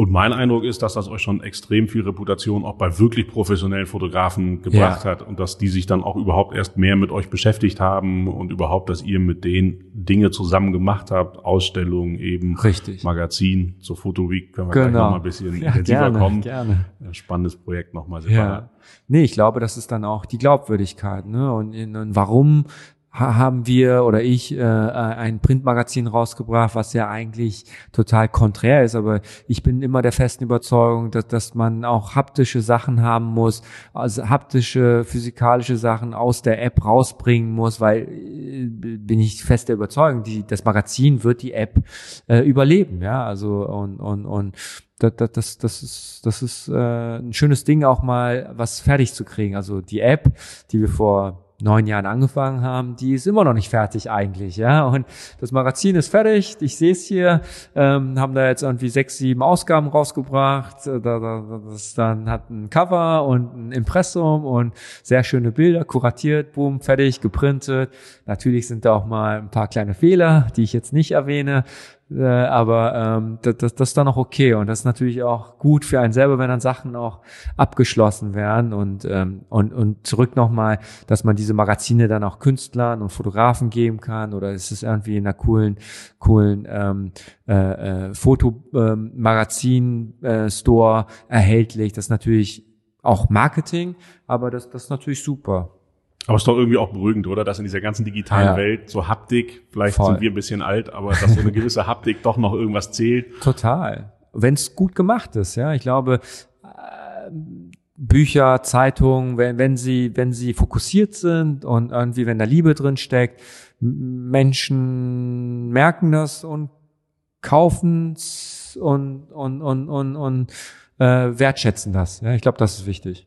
Und mein Eindruck ist, dass das euch schon extrem viel Reputation auch bei wirklich professionellen Fotografen gebracht ja. hat und dass die sich dann auch überhaupt erst mehr mit euch beschäftigt haben und überhaupt, dass ihr mit denen Dinge zusammen gemacht habt, Ausstellungen eben, Richtig. Magazin zur Fotoweek, können wir genau. gleich noch mal ein bisschen ja, intensiver gerne, kommen. Gerne. Spannendes Projekt nochmal separat. Ja. Nee, ich glaube, das ist dann auch die Glaubwürdigkeit, ne? Und, und warum haben wir oder ich äh, ein Printmagazin rausgebracht, was ja eigentlich total konträr ist, aber ich bin immer der festen Überzeugung, dass, dass man auch haptische Sachen haben muss, also haptische, physikalische Sachen aus der App rausbringen muss, weil äh, bin ich fest der Überzeugung, die, das Magazin wird die App äh, überleben, ja, also und und und das, das, das ist, das ist äh, ein schönes Ding, auch mal was fertig zu kriegen. Also die App, die wir vor neun Jahren angefangen haben, die ist immer noch nicht fertig eigentlich, ja. Und das Magazin ist fertig, ich sehe es hier, ähm, haben da jetzt irgendwie sechs, sieben Ausgaben rausgebracht. Da, da, das dann hat ein Cover und ein Impressum und sehr schöne Bilder, kuratiert, boom, fertig, geprintet. Natürlich sind da auch mal ein paar kleine Fehler, die ich jetzt nicht erwähne. Äh, aber ähm, das, das, das ist dann auch okay und das ist natürlich auch gut für einen selber, wenn dann Sachen auch abgeschlossen werden und ähm, und und zurück nochmal, dass man diese Magazine dann auch Künstlern und Fotografen geben kann oder ist es irgendwie in einer coolen coolen ähm, äh, äh, Fotomagazin ähm, äh, Store erhältlich. Das ist natürlich auch Marketing, aber das das ist natürlich super. Aber es ist doch irgendwie auch beruhigend, oder? Dass in dieser ganzen digitalen ja. Welt so Haptik, vielleicht Voll. sind wir ein bisschen alt, aber dass so eine gewisse Haptik doch noch irgendwas zählt. Total. Wenn es gut gemacht ist, ja. Ich glaube, äh, Bücher, Zeitungen, wenn, wenn sie, wenn sie fokussiert sind und irgendwie, wenn da Liebe drin steckt, Menschen merken das und kaufen's und, und, und, und, und äh, wertschätzen das. Ja, ich glaube, das ist wichtig.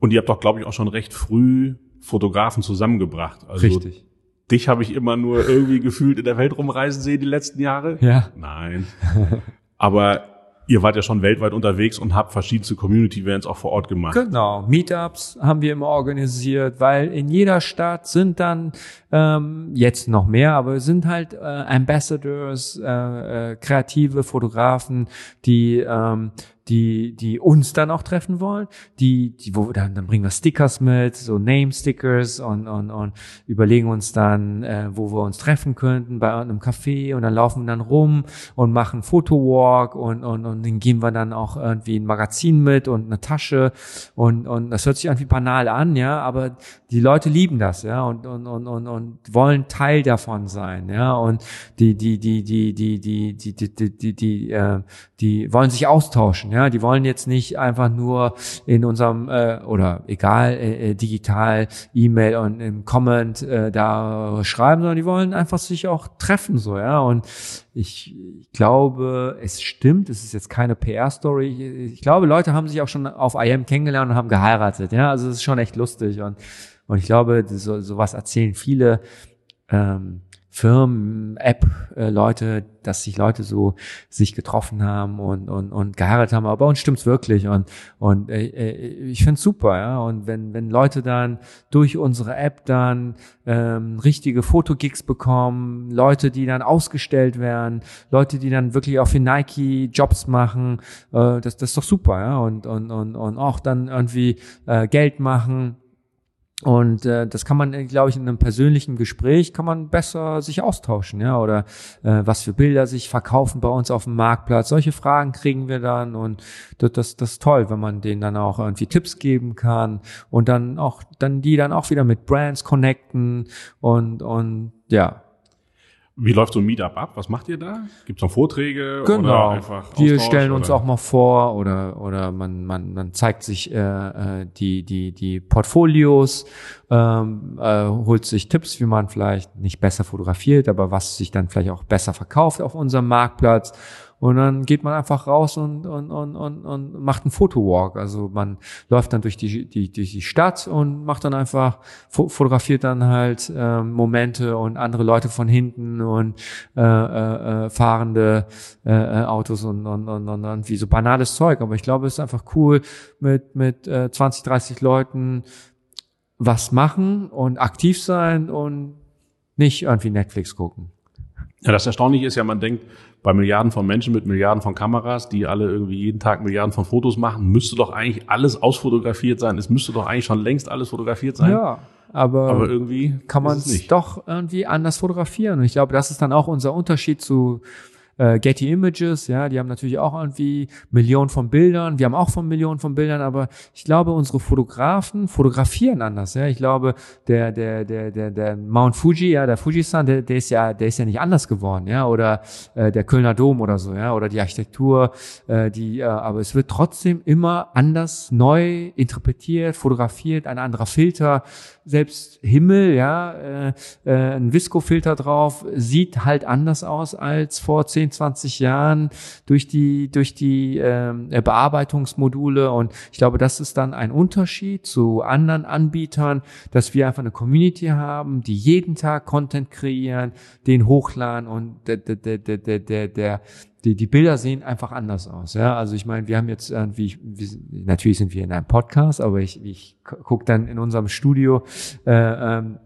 Und ihr habt doch, glaube ich, auch schon recht früh Fotografen zusammengebracht. Also Richtig. Dich habe ich immer nur irgendwie gefühlt in der Welt rumreisen sehen die letzten Jahre. Ja. Nein. Aber ihr wart ja schon weltweit unterwegs und habt verschiedenste Community-Events auch vor Ort gemacht. Genau, Meetups haben wir immer organisiert, weil in jeder Stadt sind dann ähm, jetzt noch mehr, aber sind halt äh, Ambassadors, äh, äh, kreative Fotografen, die ähm, die, die uns dann auch treffen wollen, die, die, wo dann, dann bringen wir Stickers mit, so Name-Stickers und, und, und überlegen uns dann, äh, wo wir uns treffen könnten bei einem Café und dann laufen wir dann rum und machen Fotowalk und, und, und dann geben wir dann auch irgendwie ein Magazin mit und eine Tasche und, und das hört sich irgendwie banal an, ja, aber die Leute lieben das, ja, und, und, und, und, und wollen Teil davon sein, ja, und die, die, die, die, die, die, die, die, die, die, die, äh, die wollen sich austauschen, ja, Ja, die wollen jetzt nicht einfach nur in unserem äh, oder egal äh, äh digital E-Mail und im Comment äh, da schreiben, sondern die wollen einfach sich auch treffen so, ja. Und ich, ich glaube, es stimmt. Es ist jetzt keine PR-Story. Ich, ich glaube, Leute haben sich auch schon auf IM kennengelernt und haben geheiratet. Ja, also es ist schon echt lustig und und ich glaube, so, sowas erzählen viele ähm, Firmen, App-Leute, dass sich Leute so sich getroffen haben und, und, und geheiratet haben. Aber bei uns stimmt's wirklich und, und äh, äh ich find's super, ja. Und wenn, wenn Leute dann durch unsere App dann ähm, richtige Fotogigs bekommen, Leute, die dann ausgestellt werden, Leute, die dann wirklich auch für Nike Jobs machen, äh, das, das ist doch super, ja. Und, und, und, und auch dann irgendwie äh, Geld machen und äh, das kann man, glaube ich, in einem persönlichen Gespräch kann man besser sich austauschen, ja, oder äh, was für Bilder sich verkaufen bei uns auf dem Marktplatz. Solche Fragen kriegen wir dann und das, das, das ist toll, wenn man denen dann auch irgendwie Tipps geben kann und dann auch, dann die dann auch wieder mit Brands connecten und und ja, wie läuft so ein Meetup ab? Was macht ihr da? Gibt es noch Vorträge genau. oder einfach Wir stellen uns oder? auch mal vor oder oder man man man zeigt sich äh, äh, die die die Portfolios, ähm, äh, holt sich Tipps, wie man vielleicht nicht besser fotografiert, aber was sich dann vielleicht auch besser verkauft auf unserem Marktplatz und dann geht man einfach raus und, und, und, und, und macht einen Fotowalk. Also man läuft dann durch die, die, durch die Stadt und macht dann einfach, fotografiert dann halt äh, Momente und andere Leute von hinten und äh, äh, äh fahrende äh, äh, Autos und, und, und, und, und wie so banales Zeug. Aber ich glaube, es ist einfach cool, mit, mit äh, 20, 30 Leuten was machen und aktiv sein und nicht irgendwie Netflix gucken. Ja, das Erstaunliche ist ja, man denkt, bei Milliarden von Menschen mit Milliarden von Kameras, die alle irgendwie jeden Tag Milliarden von Fotos machen, müsste doch eigentlich alles ausfotografiert sein. Es müsste doch eigentlich schon längst alles fotografiert sein. Ja, aber, aber irgendwie kann man es doch irgendwie anders fotografieren. Und ich glaube, das ist dann auch unser Unterschied zu äh, Getty Images, ja, die haben natürlich auch irgendwie Millionen von Bildern, wir haben auch von Millionen von Bildern, aber ich glaube, unsere Fotografen fotografieren anders, ja. Ich glaube, der, der, der, der, der Mount Fuji, ja, der Fujisan, der, der ist ja, der ist ja nicht anders geworden, ja, oder äh, der Kölner Dom oder so, ja, oder die Architektur, äh, die, äh, aber es wird trotzdem immer anders, neu interpretiert, fotografiert, ein anderer Filter, selbst Himmel, ja, äh, äh, ein Visco-Filter drauf, sieht halt anders aus als vor 10, 20 Jahren durch die, durch die ähm, äh, Bearbeitungsmodule. Und ich glaube, das ist dann ein Unterschied zu anderen Anbietern, dass wir einfach eine Community haben, die jeden Tag Content kreieren, den hochladen und der, der, der, der, der, der die, die Bilder sehen einfach anders aus. Ja, also ich meine, wir haben jetzt irgendwie, wie, natürlich sind wir in einem Podcast, aber ich, ich gucke dann in unserem Studio äh, ähm,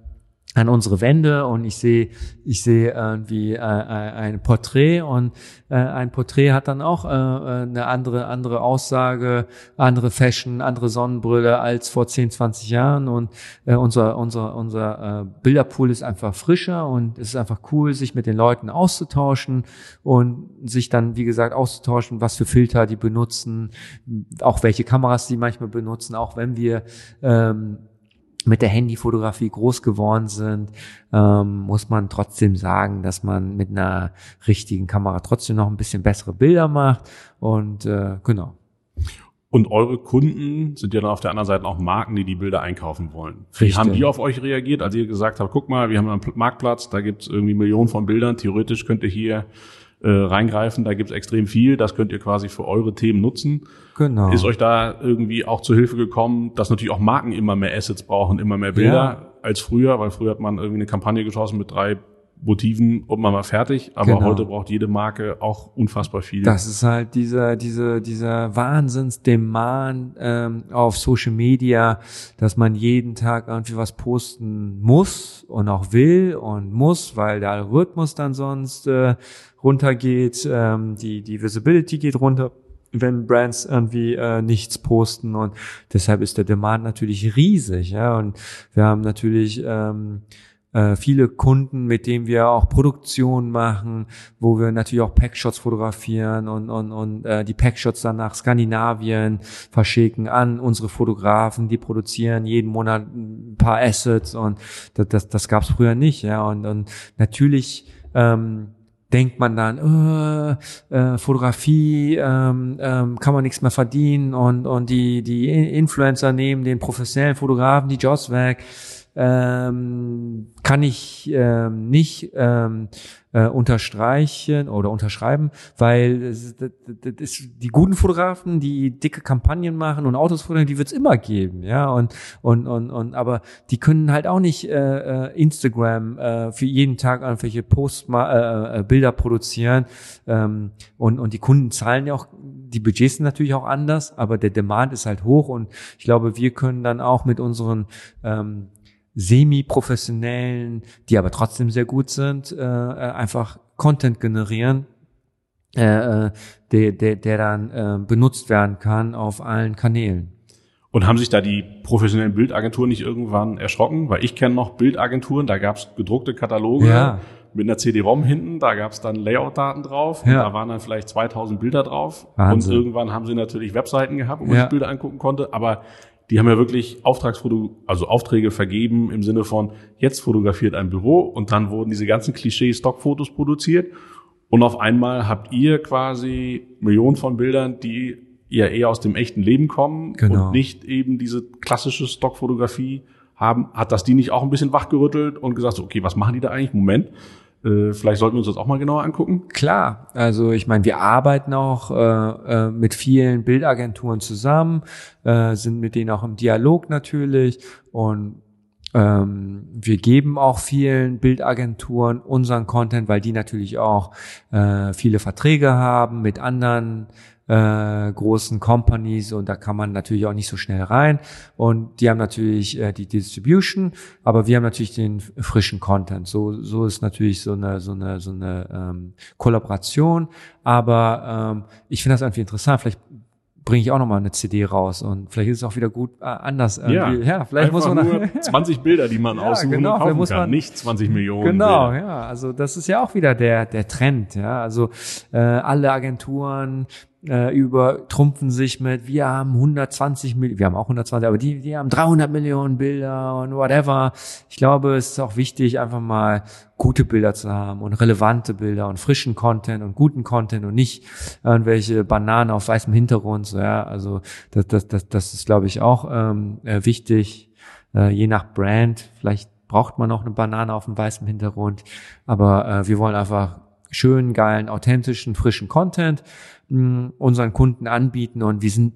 an unsere Wände und ich sehe ich sehe irgendwie äh, äh, ein Porträt und äh, ein Porträt hat dann auch äh, äh, eine andere andere Aussage, andere Fashion, andere Sonnenbrille als vor 10, 20 Jahren und äh, unser unser unser äh, Bilderpool ist einfach frischer und es ist einfach cool, sich mit den Leuten auszutauschen und sich dann wie gesagt auszutauschen, was für Filter die benutzen, auch welche Kameras die manchmal benutzen, auch wenn wir ähm, mit der Handyfotografie groß geworden sind, ähm, muss man trotzdem sagen, dass man mit einer richtigen Kamera trotzdem noch ein bisschen bessere Bilder macht. Und äh, genau. Und eure Kunden sind ja dann auf der anderen Seite auch Marken, die die Bilder einkaufen wollen. Wie Richtig. haben die auf euch reagiert, als ihr gesagt habt, guck mal, wir haben einen Marktplatz, da gibt's irgendwie Millionen von Bildern, theoretisch könnt ihr hier äh, reingreifen. Da gibt es extrem viel. Das könnt ihr quasi für eure Themen nutzen. Genau. Ist euch da irgendwie auch zur Hilfe gekommen, dass natürlich auch Marken immer mehr Assets brauchen, immer mehr Bilder ja. als früher, weil früher hat man irgendwie eine Kampagne geschossen mit drei Motiven und man war fertig. Aber genau. heute braucht jede Marke auch unfassbar viel. Das ist halt dieser, dieser, dieser Wahnsinnsdemand ähm, auf Social Media, dass man jeden Tag irgendwie was posten muss und auch will und muss, weil der Algorithmus dann sonst äh, runtergeht, ähm, die, die Visibility geht runter wenn Brands irgendwie äh, nichts posten. Und deshalb ist der Demand natürlich riesig, ja. Und wir haben natürlich ähm, äh, viele Kunden, mit denen wir auch Produktion machen, wo wir natürlich auch Packshots fotografieren und, und, und äh, die Packshots dann nach Skandinavien verschicken an unsere Fotografen, die produzieren jeden Monat ein paar Assets und das, das, das gab es früher nicht, ja. Und, und natürlich ähm, denkt man dann, äh, äh, Fotografie ähm, ähm, kann man nichts mehr verdienen und und die die Influencer nehmen den professionellen Fotografen die Jobs weg ähm, kann ich ähm, nicht ähm, äh, unterstreichen oder unterschreiben, weil das, das, das ist, die guten Fotografen, die dicke Kampagnen machen und Autos fotografieren, die wird's immer geben, ja und und und und aber die können halt auch nicht äh, äh Instagram äh, für jeden Tag irgendwelche Post äh, äh, Bilder produzieren ähm, und und die Kunden zahlen ja auch die Budgets sind natürlich auch anders, aber der Demand ist halt hoch und ich glaube, wir können dann auch mit unseren ähm, semi-professionellen, die aber trotzdem sehr gut sind, äh, äh, einfach Content generieren, äh, äh, der, der, der dann äh, benutzt werden kann auf allen Kanälen. Und haben sich da die professionellen Bildagenturen nicht irgendwann erschrocken? Weil ich kenne noch Bildagenturen, da gab's gedruckte Kataloge ja. mit einer CD-ROM hinten, da gab's dann Layout-Daten drauf, ja. da waren dann vielleicht 2000 Bilder drauf. Wahnsinn. Und irgendwann haben sie natürlich Webseiten gehabt, wo man ja. sich Bilder angucken konnte. Aber die haben ja wirklich Auftragsfoto, also Aufträge vergeben im Sinne von, jetzt fotografiert ein Büro und dann wurden diese ganzen Klischee-Stockfotos produziert und auf einmal habt ihr quasi Millionen von Bildern, die ja eher aus dem echten Leben kommen genau. und nicht eben diese klassische Stockfotografie haben. Hat das die nicht auch ein bisschen wachgerüttelt und gesagt, so, okay, was machen die da eigentlich? Moment, vielleicht sollten wir uns das auch mal genauer angucken. Klar, also ich meine, wir arbeiten auch äh, äh, mit vielen Bildagenturen zusammen, äh, sind mit denen auch im Dialog natürlich und ähm, wir geben auch vielen Bildagenturen unseren Content, weil die natürlich auch äh, viele Verträge haben mit anderen äh, großen Companies und da kann man natürlich auch nicht so schnell rein. Und die haben natürlich äh, die Distribution, aber wir haben natürlich den frischen Content. So, so ist natürlich so eine, so eine, so eine ähm, Kollaboration. Aber ähm, ich finde das irgendwie interessant. Vielleicht bringe ich auch noch mal eine CD raus und vielleicht ist es auch wieder gut äh, anders. Ja, ja vielleicht muss man nur 20 Bilder, die man ja, aussuchen genau, und kaufen muss man, kann, nicht 20 Millionen. Genau, Bilder. ja, also das ist ja auch wieder der der Trend, ja, also äh, alle Agenturen äh, übertrumpfen sich mit, wir haben 120 Millionen, wir haben auch 120, aber die, die haben 300 Millionen Bilder und whatever. Ich glaube, es ist auch wichtig, einfach mal gute Bilder zu haben und relevante Bilder und frischen Content und guten Content und nicht irgendwelche Bananen auf weißem Hintergrund. So, ja, also das, das, das, das ist, glaube ich, auch ähm, äh, wichtig. Äh, je nach Brand, vielleicht braucht man noch eine Banane auf dem weißen Hintergrund, aber äh, wir wollen einfach schönen, geilen, authentischen, frischen Content mh, unseren Kunden anbieten und wir sind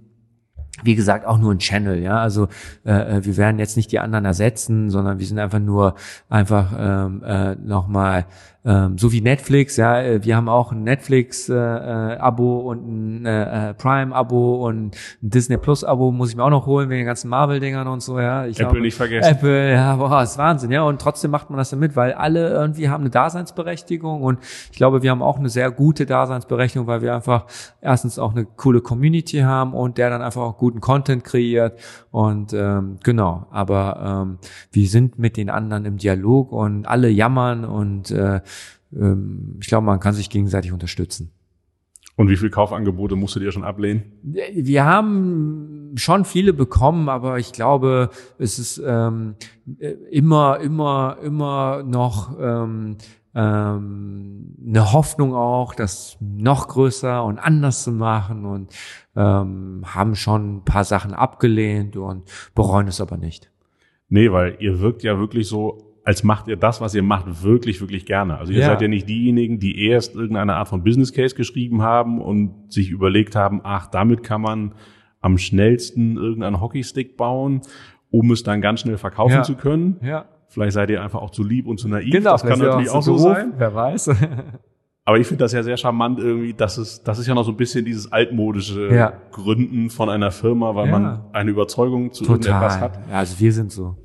wie gesagt, auch nur ein Channel, ja. Also äh, äh, wir werden jetzt nicht die anderen ersetzen, sondern wir sind einfach nur einfach ähm, äh, nochmal ähm, so wie Netflix, ja, äh, wir haben auch ein Netflix-Abo äh, und ein äh, äh, Prime-Abo und ein Disney Plus-Abo muss ich mir auch noch holen wegen den ganzen Marvel-Dingern und so, ja. Ich Apple glaube, nicht vergessen. Apple, ja, boah, ist Wahnsinn, ja. Und trotzdem macht man das damit, weil alle irgendwie haben eine Daseinsberechtigung und ich glaube, wir haben auch eine sehr gute Daseinsberechtigung, weil wir einfach erstens auch eine coole Community haben und der dann einfach auch guten Content kreiert und ähm, genau, aber ähm, wir sind mit den anderen im Dialog und alle jammern und äh, ähm, ich glaube, man kann sich gegenseitig unterstützen. Und wie viele Kaufangebote musstet ihr schon ablehnen? Wir haben schon viele bekommen, aber ich glaube, es ist ähm, immer, immer, immer noch ähm, ähm, eine Hoffnung auch, das noch größer und anders zu machen und ähm, haben schon ein paar Sachen abgelehnt und bereuen es aber nicht. Nee, weil ihr wirkt ja wirklich so, als macht ihr das, was ihr macht, wirklich, wirklich gerne. Also ihr ja. seid ja nicht diejenigen, die erst irgendeine Art von Business Case geschrieben haben und sich überlegt haben, ach, damit kann man am schnellsten irgendeinen Hockeystick bauen, um es dann ganz schnell verkaufen ja. zu können. Ja. Vielleicht seid ihr einfach auch zu lieb und zu naiv. Genau, das kann natürlich auch so sein. Wer weiß. Aber ich finde das ja sehr charmant irgendwie, dass es, das ist ja noch so ein bisschen dieses altmodische ja. Gründen von einer Firma, weil ja. man eine Überzeugung zu Total. irgendetwas hat. Ja, also wir sind so.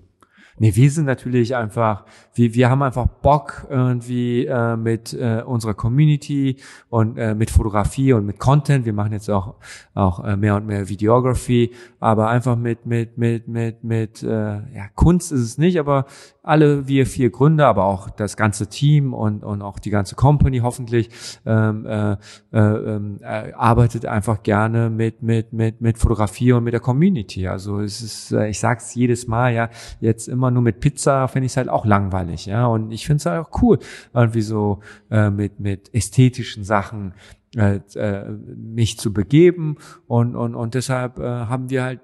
Nee, wir sind natürlich einfach, wir, wir haben einfach Bock irgendwie äh, mit äh, unserer Community und äh, mit Fotografie und mit Content. Wir machen jetzt auch auch äh, mehr und mehr Videography, aber einfach mit mit mit mit mit äh, ja Kunst ist es nicht, aber alle wir vier Gründer, aber auch das ganze Team und und auch die ganze Company hoffentlich ähm, äh, äh, ähm, äh, arbeitet einfach gerne mit mit mit mit Fotografie und mit der Community. Also es ist, äh, ich sag's jedes Mal, ja jetzt immer nur mit Pizza, finde ich halt auch langweilig, ja. Und ich finde es halt auch cool, irgendwie so äh, mit, mit ästhetischen Sachen äh, äh, mich zu begeben. Und, und, und deshalb äh, haben wir halt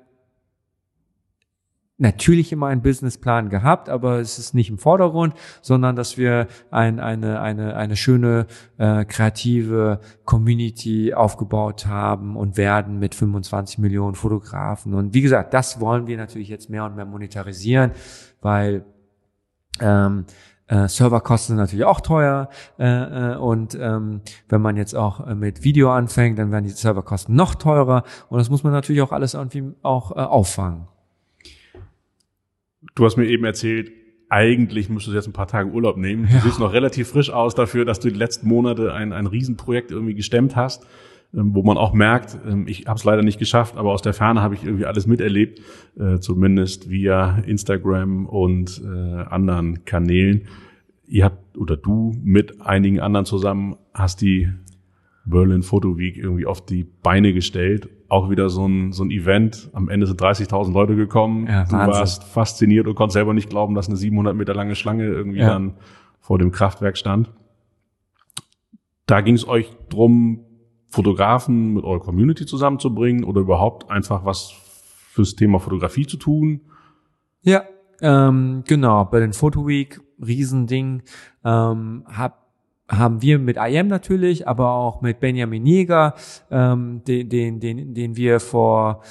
natürlich immer einen Businessplan gehabt, aber es ist nicht im Vordergrund, sondern dass wir ein, eine, eine, eine schöne äh, kreative Community aufgebaut haben und werden mit 25 Millionen Fotografen. Und wie gesagt, das wollen wir natürlich jetzt mehr und mehr monetarisieren, weil ähm, äh, Serverkosten sind natürlich auch teuer äh, äh, und ähm, wenn man jetzt auch äh, mit Video anfängt, dann werden die Serverkosten noch teurer und das muss man natürlich auch alles irgendwie auch äh, auffangen. Du hast mir eben erzählt, eigentlich müsstest du jetzt ein paar Tage Urlaub nehmen. Du ja. siehst noch relativ frisch aus dafür, dass du die letzten Monate ein, ein Riesenprojekt irgendwie gestemmt hast, wo man auch merkt, ähm, ich habe es leider nicht geschafft, aber aus der Ferne habe ich irgendwie alles miterlebt, äh, zumindest via Instagram und äh, anderen Kanälen. Ihr habt oder du mit einigen anderen zusammen hast die Berlin Photo Week irgendwie auf die Beine gestellt auch wieder so ein, so ein Event. Am Ende sind 30.000 Leute gekommen. Ja, du Wahnsinn. warst fasziniert und konntest selber nicht glauben, dass eine 700 Meter lange Schlange irgendwie ja. dann vor dem Kraftwerk stand. Da ging es euch drum, Fotografen mit eurer Community zusammenzubringen oder überhaupt einfach was fürs Thema Fotografie zu tun? Ja, ähm, genau. Bei den Photo Week, Riesending, ähm, hab haben wir mit IM natürlich, aber auch mit Benjamin Jäger, ähm, den, den, den, den wir vor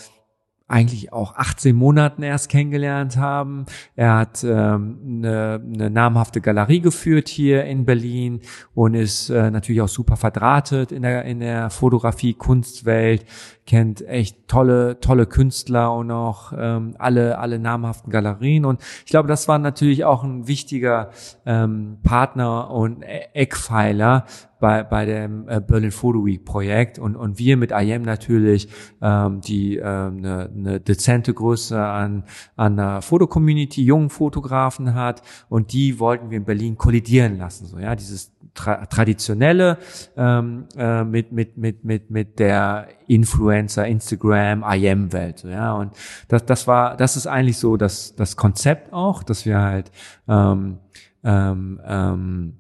eigentlich auch 18 Monaten erst kennengelernt haben. Er hat ähm, eine, eine namhafte Galerie geführt hier in Berlin und ist äh, natürlich auch super verdrahtet in der in der Fotografie Kunstwelt kennt echt tolle, tolle Künstler und auch ähm, alle, alle namhaften Galerien. Und ich glaube, das war natürlich auch ein wichtiger ähm, Partner und e-, Eckpfeiler bei, bei dem äh, Berlin Photo Week Projekt und, und wir mit IM natürlich, ähm, die ähm, eine, eine dezente Größe an, an der Fotocommunity, jungen Fotografen hat und die wollten wir in Berlin kollidieren lassen. So, ja, dieses tra traditionelle ähm, äh, mit, mit, mit, mit, mit der Influencer, Instagram, IM-Welt. Ja, und das, das war, das ist eigentlich so das, das Konzept auch, dass wir halt ähm, ähm, ähm,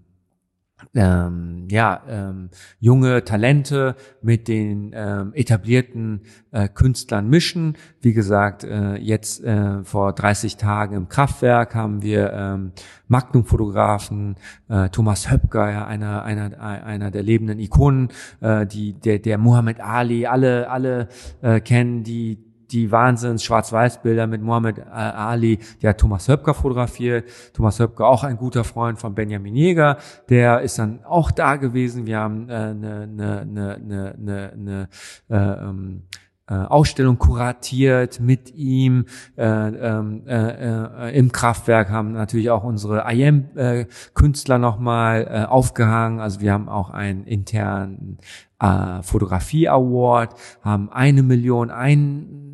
ähm, ja, ähm, junge Talente mit den ähm, etablierten äh, Künstlern mischen. Wie gesagt, äh, jetzt äh, vor 30 Tagen im Kraftwerk haben wir ähm, Magnum-Fotografen, äh, Thomas Höpker, ja, einer, einer, einer der lebenden Ikonen, äh, die, der, der Muhammad Ali, alle, alle äh, kennen, die die Wahnsinns Schwarz-Weiß-Bilder mit Mohammed äh, Ali, der hat Thomas Höpker fotografiert. Thomas Höpker, auch ein guter Freund von Benjamin Jäger, der ist dann auch da gewesen. Wir haben eine äh, ne, ne, ne, ne, ne, äh, ähm, äh, Ausstellung kuratiert mit ihm äh, ähm, äh, äh, im Kraftwerk haben natürlich auch unsere IM-Künstler äh, nochmal äh, aufgehangen. Also wir haben auch einen internen äh, Fotografie Award, haben eine Million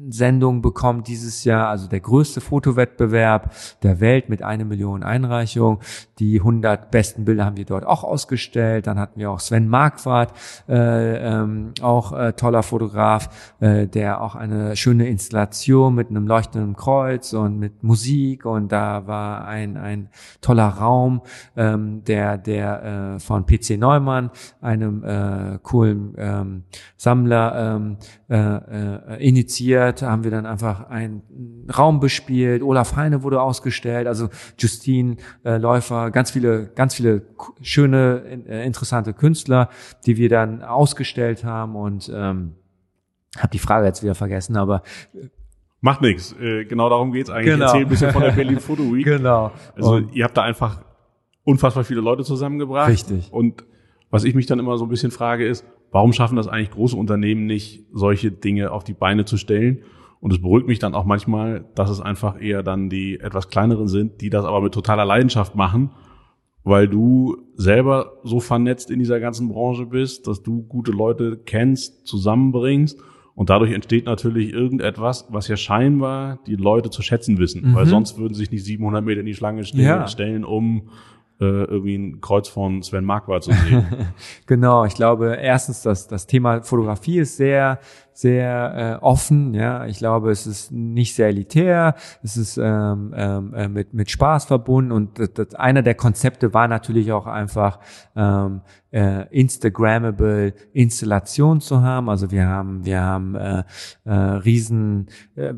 Einsendungen bekommen dieses Jahr, also der größte Fotowettbewerb der Welt mit einer Million Einreichungen. Die 100 besten Bilder haben wir dort auch ausgestellt. Dann hatten wir auch Sven Marquardt, äh, ähm, auch äh, toller Fotograf, äh, der auch eine schöne Installation mit einem leuchtenden Kreuz und mit Musik und da war ein ein toller Raum, ähm, der der äh, von PC Neumann, einem äh, coolen ähm, Sammler ähm, äh, äh, initiiert, haben wir dann einfach einen Raum bespielt. Olaf Heine wurde ausgestellt, also Justine äh, Läufer, ganz viele, ganz viele schöne, äh, interessante Künstler, die wir dann ausgestellt haben und ähm, habe die Frage jetzt wieder vergessen, aber Macht nichts. Äh, genau darum geht's eigentlich. Genau. Erzähl ein bisschen von der Berlin Photo Week. Genau. Also und ihr habt da einfach unfassbar viele Leute zusammengebracht. Richtig. Und was ich mich dann immer so ein bisschen frage ist, Warum schaffen das eigentlich große Unternehmen nicht, solche Dinge auf die Beine zu stellen? Und es beruhigt mich dann auch manchmal, dass es einfach eher dann die etwas kleineren sind, die das aber mit totaler Leidenschaft machen, weil du selber so vernetzt in dieser ganzen Branche bist, dass du gute Leute kennst, zusammenbringst und dadurch entsteht natürlich irgendetwas, was ja scheinbar die Leute zu schätzen wissen, mhm. weil sonst würden sich nicht 700 Meter in die Schlange stellen, ja. stellen um irgendwie ein Kreuz von Sven Marquardt zu sehen. genau, ich glaube, erstens, dass das Thema Fotografie ist sehr, sehr äh, offen. Ja, ich glaube, es ist nicht sehr elitär. Es ist ähm, ähm, äh, mit mit Spaß verbunden und das, das, einer der Konzepte war natürlich auch einfach ähm, äh, Instagrammable Installation zu haben. Also wir haben wir haben äh, äh, riesen äh,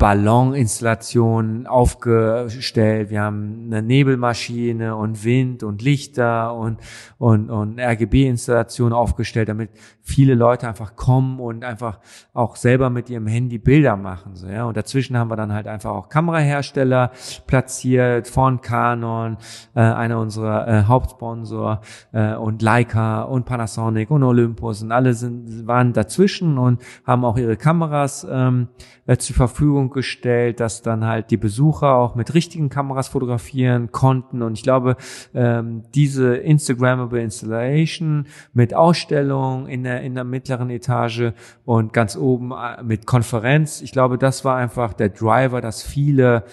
Balloninstallationen aufgestellt. Wir haben eine Nebelmaschine und Wind und Lichter und, und, und RGB-Installationen aufgestellt, damit viele Leute einfach kommen und einfach auch selber mit ihrem Handy Bilder machen. So, ja. Und dazwischen haben wir dann halt einfach auch Kamerahersteller platziert, von Canon, äh, einer unserer äh, Hauptsponsor äh, und Leica und Panasonic und Olympus und alle sind, waren dazwischen und haben auch ihre Kameras ähm, äh, zur Verfügung gestellt, dass dann halt die Besucher auch mit richtigen Kameras fotografieren konnten. Und ich glaube, ähm, diese Instagrammable Installation mit Ausstellung in der, in der mittleren Etage und ganz oben äh, mit Konferenz, ich glaube, das war einfach der Driver, dass viele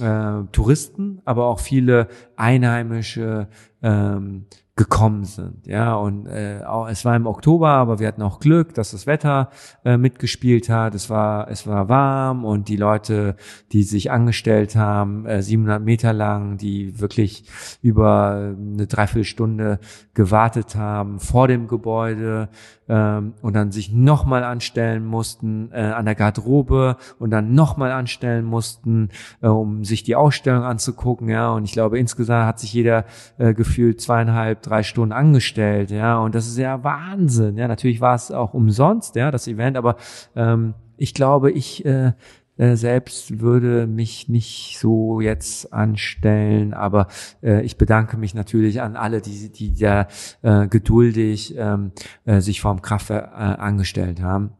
äh, Touristen, aber auch viele Einheimische ähm, gekommen sind. Ja, und äh, auch, es war im Oktober, aber wir hatten auch Glück, dass das Wetter äh, mitgespielt hat. Es war es war warm und die Leute, die sich angestellt haben, äh, 700 Meter lang, die wirklich über eine Dreiviertelstunde gewartet haben vor dem Gebäude ähm, und dann sich nochmal anstellen mussten äh, an der Garderobe und dann nochmal anstellen mussten, äh, um sich die Ausstellung anzugucken. Ja, und ich glaube insgesamt hat sich jeder äh, gefühlt zweieinhalb drei Stunden angestellt, ja, und das ist ja Wahnsinn, ja, natürlich war es auch umsonst, ja, das Event, aber ähm, ich glaube, ich äh, äh, selbst würde mich nicht so jetzt anstellen, aber äh, ich bedanke mich natürlich an alle, die, die da äh, geduldig ähm, äh, sich vorm Kraftwerk äh, angestellt haben.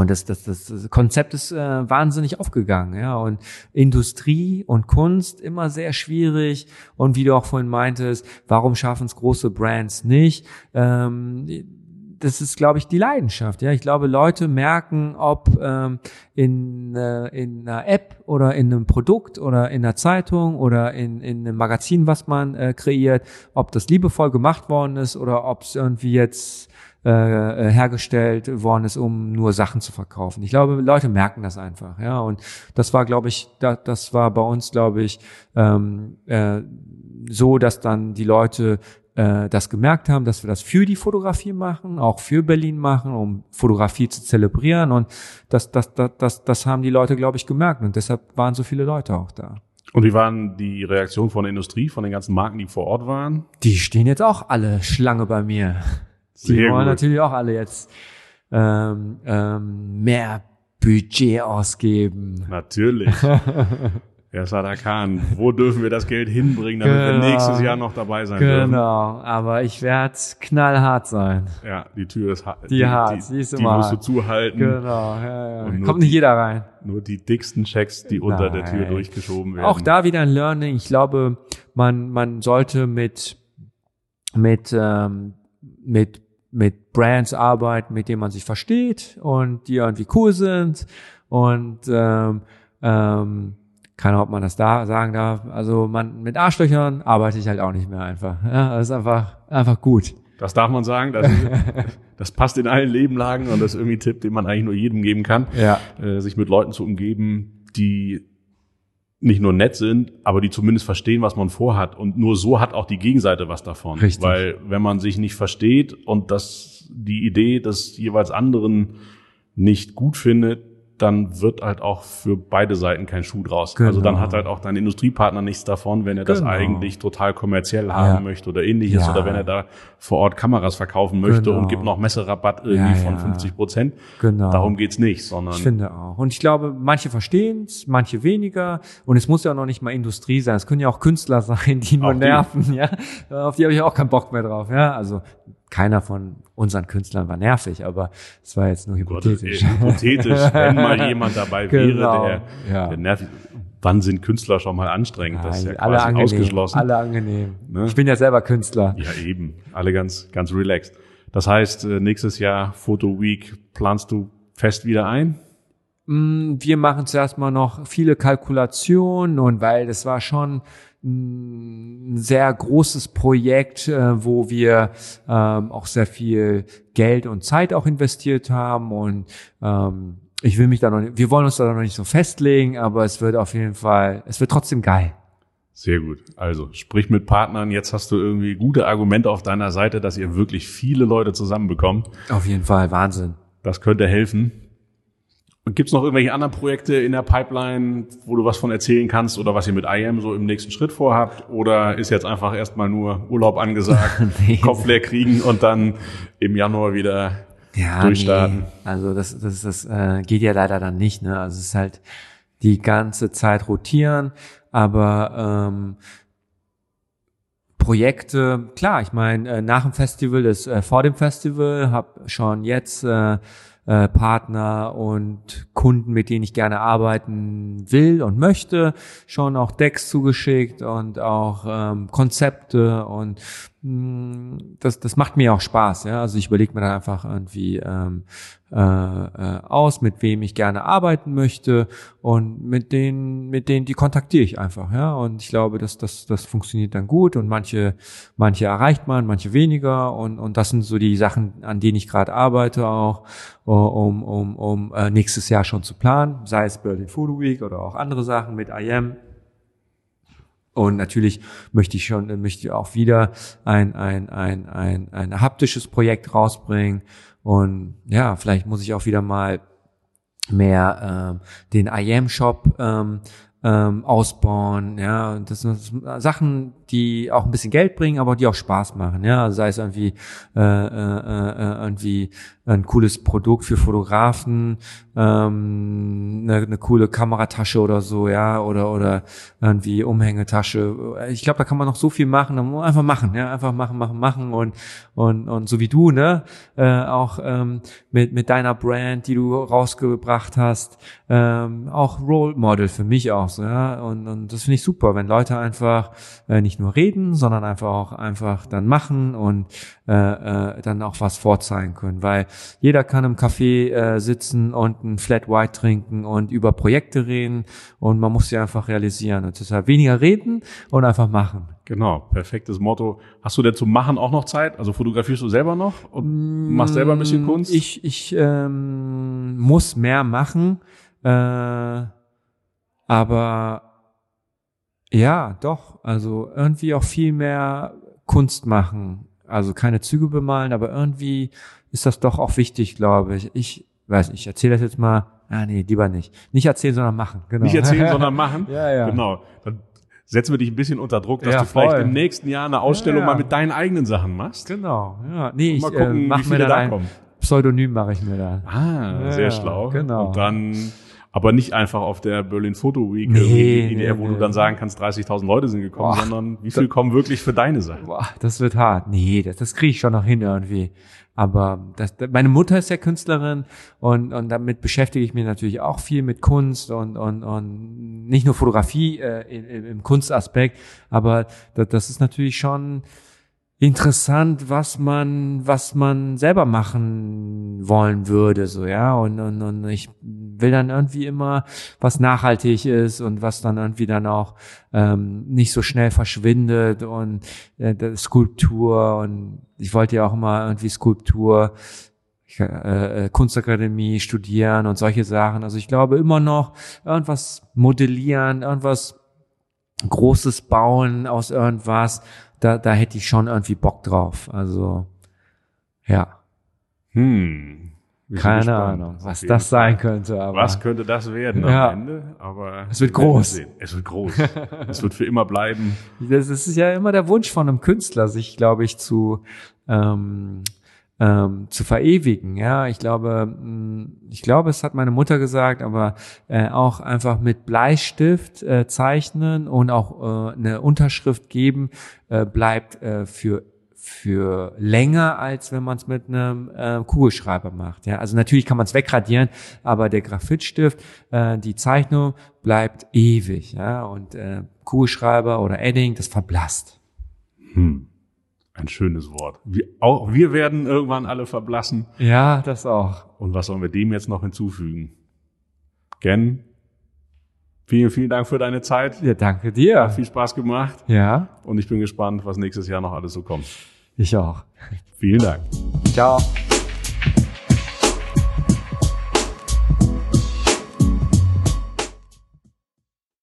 Und das, das, das, Konzept ist äh, wahnsinnig aufgegangen, ja. Und Industrie und Kunst immer sehr schwierig. Und wie du auch vorhin meintest, warum schaffen es große Brands nicht? Ähm, das ist, glaube ich, die Leidenschaft. Ja, ich glaube, Leute merken, ob ähm, in, äh, in einer App oder in einem Produkt oder in einer Zeitung oder in, in einem Magazin, was man äh, kreiert, ob das liebevoll gemacht worden ist oder ob es irgendwie jetzt äh, hergestellt worden ist, um nur Sachen zu verkaufen. Ich glaube, Leute merken das einfach, ja. Und das war, glaube ich, da, das war bei uns, glaube ich, ähm, äh, so, dass dann die Leute äh, das gemerkt haben, dass wir das für die Fotografie machen, auch für Berlin machen, um Fotografie zu zelebrieren. Und das, das, das, das, das haben die Leute, glaube ich, gemerkt. Und deshalb waren so viele Leute auch da. Und wie waren die Reaktionen von der Industrie, von den ganzen Marken, die vor Ort waren? Die stehen jetzt auch alle Schlange bei mir. Die Sehr wollen gut. natürlich auch alle jetzt ähm, ähm, mehr Budget ausgeben. Natürlich. Herr Sadakan, wo dürfen wir das Geld hinbringen, damit genau. wir nächstes Jahr noch dabei sein genau. dürfen? Genau, aber ich werde knallhart sein. Ja, die Tür ist hart. Die, die hart, die, die ist immer Die musst du zuhalten. Genau, ja, ja. Kommt nicht jeder rein. Nur die dicksten Checks, die unter der Tür durchgeschoben werden. Auch da wieder ein Learning. Ich glaube, man, man sollte mit, mit, ähm, mit mit Brands arbeiten, mit denen man sich versteht und die irgendwie cool sind und ähm, ähm, keine Ahnung, ob man das da sagen darf. Also man mit Arschlöchern arbeite ich halt auch nicht mehr einfach. Ja, das ist einfach einfach gut. Das darf man sagen. Das, ist, das passt in allen Lebenlagen und das ist irgendwie ein Tipp, den man eigentlich nur jedem geben kann, ja. äh, sich mit Leuten zu umgeben, die nicht nur nett sind, aber die zumindest verstehen, was man vorhat. Und nur so hat auch die Gegenseite was davon. Richtig. Weil wenn man sich nicht versteht und das die Idee des jeweils anderen nicht gut findet, dann wird halt auch für beide Seiten kein Schuh draus. Genau. Also dann hat halt auch dein Industriepartner nichts davon, wenn er das genau. eigentlich total kommerziell haben ja. möchte oder ähnliches ja. oder wenn er da vor Ort Kameras verkaufen möchte genau. und gibt noch Messerabatt irgendwie ja, von 50 Prozent. Genau. Darum geht's nicht, sondern. Ich finde auch. Und ich glaube, manche verstehen es, manche weniger. Und es muss ja noch nicht mal Industrie sein. Es können ja auch Künstler sein, die nur nerven, ja. Auf die habe ich auch keinen Bock mehr drauf, ja. Also keiner von unseren Künstlern war nervig, aber es war jetzt nur hypothetisch. Gott, hypothetisch, wenn mal jemand dabei genau, wäre, der, ja. der nervig Wann sind Künstler schon mal anstrengend? Nein, das ist ja alle quasi angenehm, ausgeschlossen. Alle angenehm. Ne? Ich bin ja selber Künstler. Ja, eben. Alle ganz, ganz relaxed. Das heißt, äh, nächstes Jahr Photo Week planst du fest wieder ein? Mh, wir machen zuerst mal noch viele Kalkulationen und weil das war schon ein sehr großes Projekt, äh, wo wir ähm, auch sehr viel Geld und Zeit auch investiert haben und ähm, ich will mich da noch nicht, wir wollen uns da noch nicht so festlegen, aber es wird auf jeden Fall, es wird trotzdem geil. Sehr gut. Also sprich mit Partnern. Jetzt hast du irgendwie gute Argumente auf deiner Seite, dass ihr wirklich viele Leute zusammenbekommt. Auf jeden Fall, Wahnsinn. Das könnte helfen. Und gibt's noch irgendwelche anderen Projekte in der Pipeline, wo du was von erzählen kannst oder was ihr mit IAM so im nächsten Schritt vorhabt? Oder ist jetzt einfach erstmal nur Urlaub angesagt, nee. Kopf leer kriegen und dann im Januar wieder ja, durchstarten? Nee. Also das, das, das äh, geht ja leider dann nicht. Ne? Also es ist halt die ganze Zeit rotieren, aber ähm, Projekte, klar, ich meine, äh, nach dem Festival ist äh, vor dem Festival, habe schon jetzt äh, äh, Partner und Kunden, mit denen ich gerne arbeiten will und möchte, schon auch Decks zugeschickt und auch ähm, Konzepte und das, das macht mir auch Spaß. Ja? Also ich überlege mir dann einfach irgendwie ähm, äh, äh, aus, mit wem ich gerne arbeiten möchte und mit denen, mit denen die kontaktiere ich einfach, ja. Und ich glaube, dass das, das funktioniert dann gut und manche, manche erreicht man, manche weniger und und das sind so die Sachen, an denen ich gerade arbeite auch, um um um äh, nächstes Jahr schon zu planen, sei es Berlin Food Week oder auch andere Sachen mit IM. Und natürlich möchte ich schon, möchte ich auch wieder ein, ein, ein, ein, ein haptisches Projekt rausbringen, und ja, vielleicht muss ich auch wieder mal mehr ähm, den IAM-Shop ähm, ähm, ausbauen, ja, das sind Sachen, die auch ein bisschen Geld bringen, aber die auch Spaß machen, ja, also sei es irgendwie äh, äh, äh, irgendwie ein cooles Produkt für Fotografen, ähm, eine, eine coole Kameratasche oder so, ja, oder oder irgendwie Umhängetasche. Ich glaube, da kann man noch so viel machen. Einfach machen, ja, einfach machen, machen, machen und und und so wie du, ne, äh, auch ähm, mit mit deiner Brand, die du rausgebracht hast, ähm, auch Role Model für mich auch, so, ja, und und das finde ich super, wenn Leute einfach äh, nicht nur reden, sondern einfach auch einfach dann machen und äh, äh, dann auch was vorzeigen können, weil jeder kann im Café äh, sitzen und ein Flat White trinken und über Projekte reden und man muss sie einfach realisieren und deshalb weniger reden und einfach machen. Genau, perfektes Motto. Hast du denn zum Machen auch noch Zeit? Also fotografierst du selber noch und machst selber ein bisschen Kunst? Ich, ich ähm, muss mehr machen, äh, aber ja, doch. Also irgendwie auch viel mehr Kunst machen also keine Züge bemalen, aber irgendwie ist das doch auch wichtig, glaube ich. Ich weiß nicht, ich erzähle das jetzt mal. Ah, nee, lieber nicht. Nicht erzählen, sondern machen. Genau. Nicht erzählen, sondern machen. ja, ja. Genau. Dann setzen wir dich ein bisschen unter Druck, dass ja, du vielleicht voll. im nächsten Jahr eine Ausstellung ja, ja. mal mit deinen eigenen Sachen machst. Genau. Ja, nee, ich gucken, äh, mach mir da ein kommen. Pseudonym mache ich mir da. Ah, sehr schlau. Genau. Und dann aber nicht einfach auf der Berlin Photo Week, nee, in der, wo nee. du dann sagen kannst, 30.000 Leute sind gekommen, Boah, sondern wie viel kommen wirklich für deine Sache? Boah, das wird hart. Nee, das, das kriege ich schon noch hin irgendwie. Aber das, meine Mutter ist ja Künstlerin und, und damit beschäftige ich mich natürlich auch viel mit Kunst und, und, und nicht nur Fotografie äh, im, im Kunstaspekt, aber das, das ist natürlich schon interessant, was man, was man selber machen wollen würde, so, ja. Und, und, und ich will dann irgendwie immer was nachhaltig ist und was dann irgendwie dann auch ähm, nicht so schnell verschwindet und äh, Skulptur und ich wollte ja auch immer irgendwie Skulptur äh, äh, Kunstakademie studieren und solche Sachen. Also ich glaube immer noch irgendwas modellieren, irgendwas Großes bauen aus irgendwas da, da hätte ich schon irgendwie Bock drauf. Also, ja. Hm. Keine. Ahnung, was das sein könnte. Aber was könnte das werden ja. am Ende? Aber es wird groß. Es wird groß. es wird für immer bleiben. Das ist ja immer der Wunsch von einem Künstler, sich, glaube ich, zu ähm, ähm, zu verewigen. Ja, ich glaube, mm, ich glaube, es hat meine Mutter gesagt, aber äh, auch einfach mit Bleistift äh, zeichnen und auch äh, eine Unterschrift geben äh, bleibt äh, für für länger, als wenn man es mit einem äh, Kugelschreiber macht. Ja, also natürlich kann man es wegradieren, aber der Graphitstift, äh, die Zeichnung bleibt ewig. Ja, und äh, Kugelschreiber oder Edding, das verblasst. Hm. Ein schönes Wort. Wir, auch wir werden irgendwann alle verblassen. Ja, das auch. Und was sollen wir dem jetzt noch hinzufügen? Gen, vielen, vielen Dank für deine Zeit. Ja, danke dir. Hat viel Spaß gemacht. Ja, Und ich bin gespannt, was nächstes Jahr noch alles so kommt. ich auch. Vielen Dank. Ciao.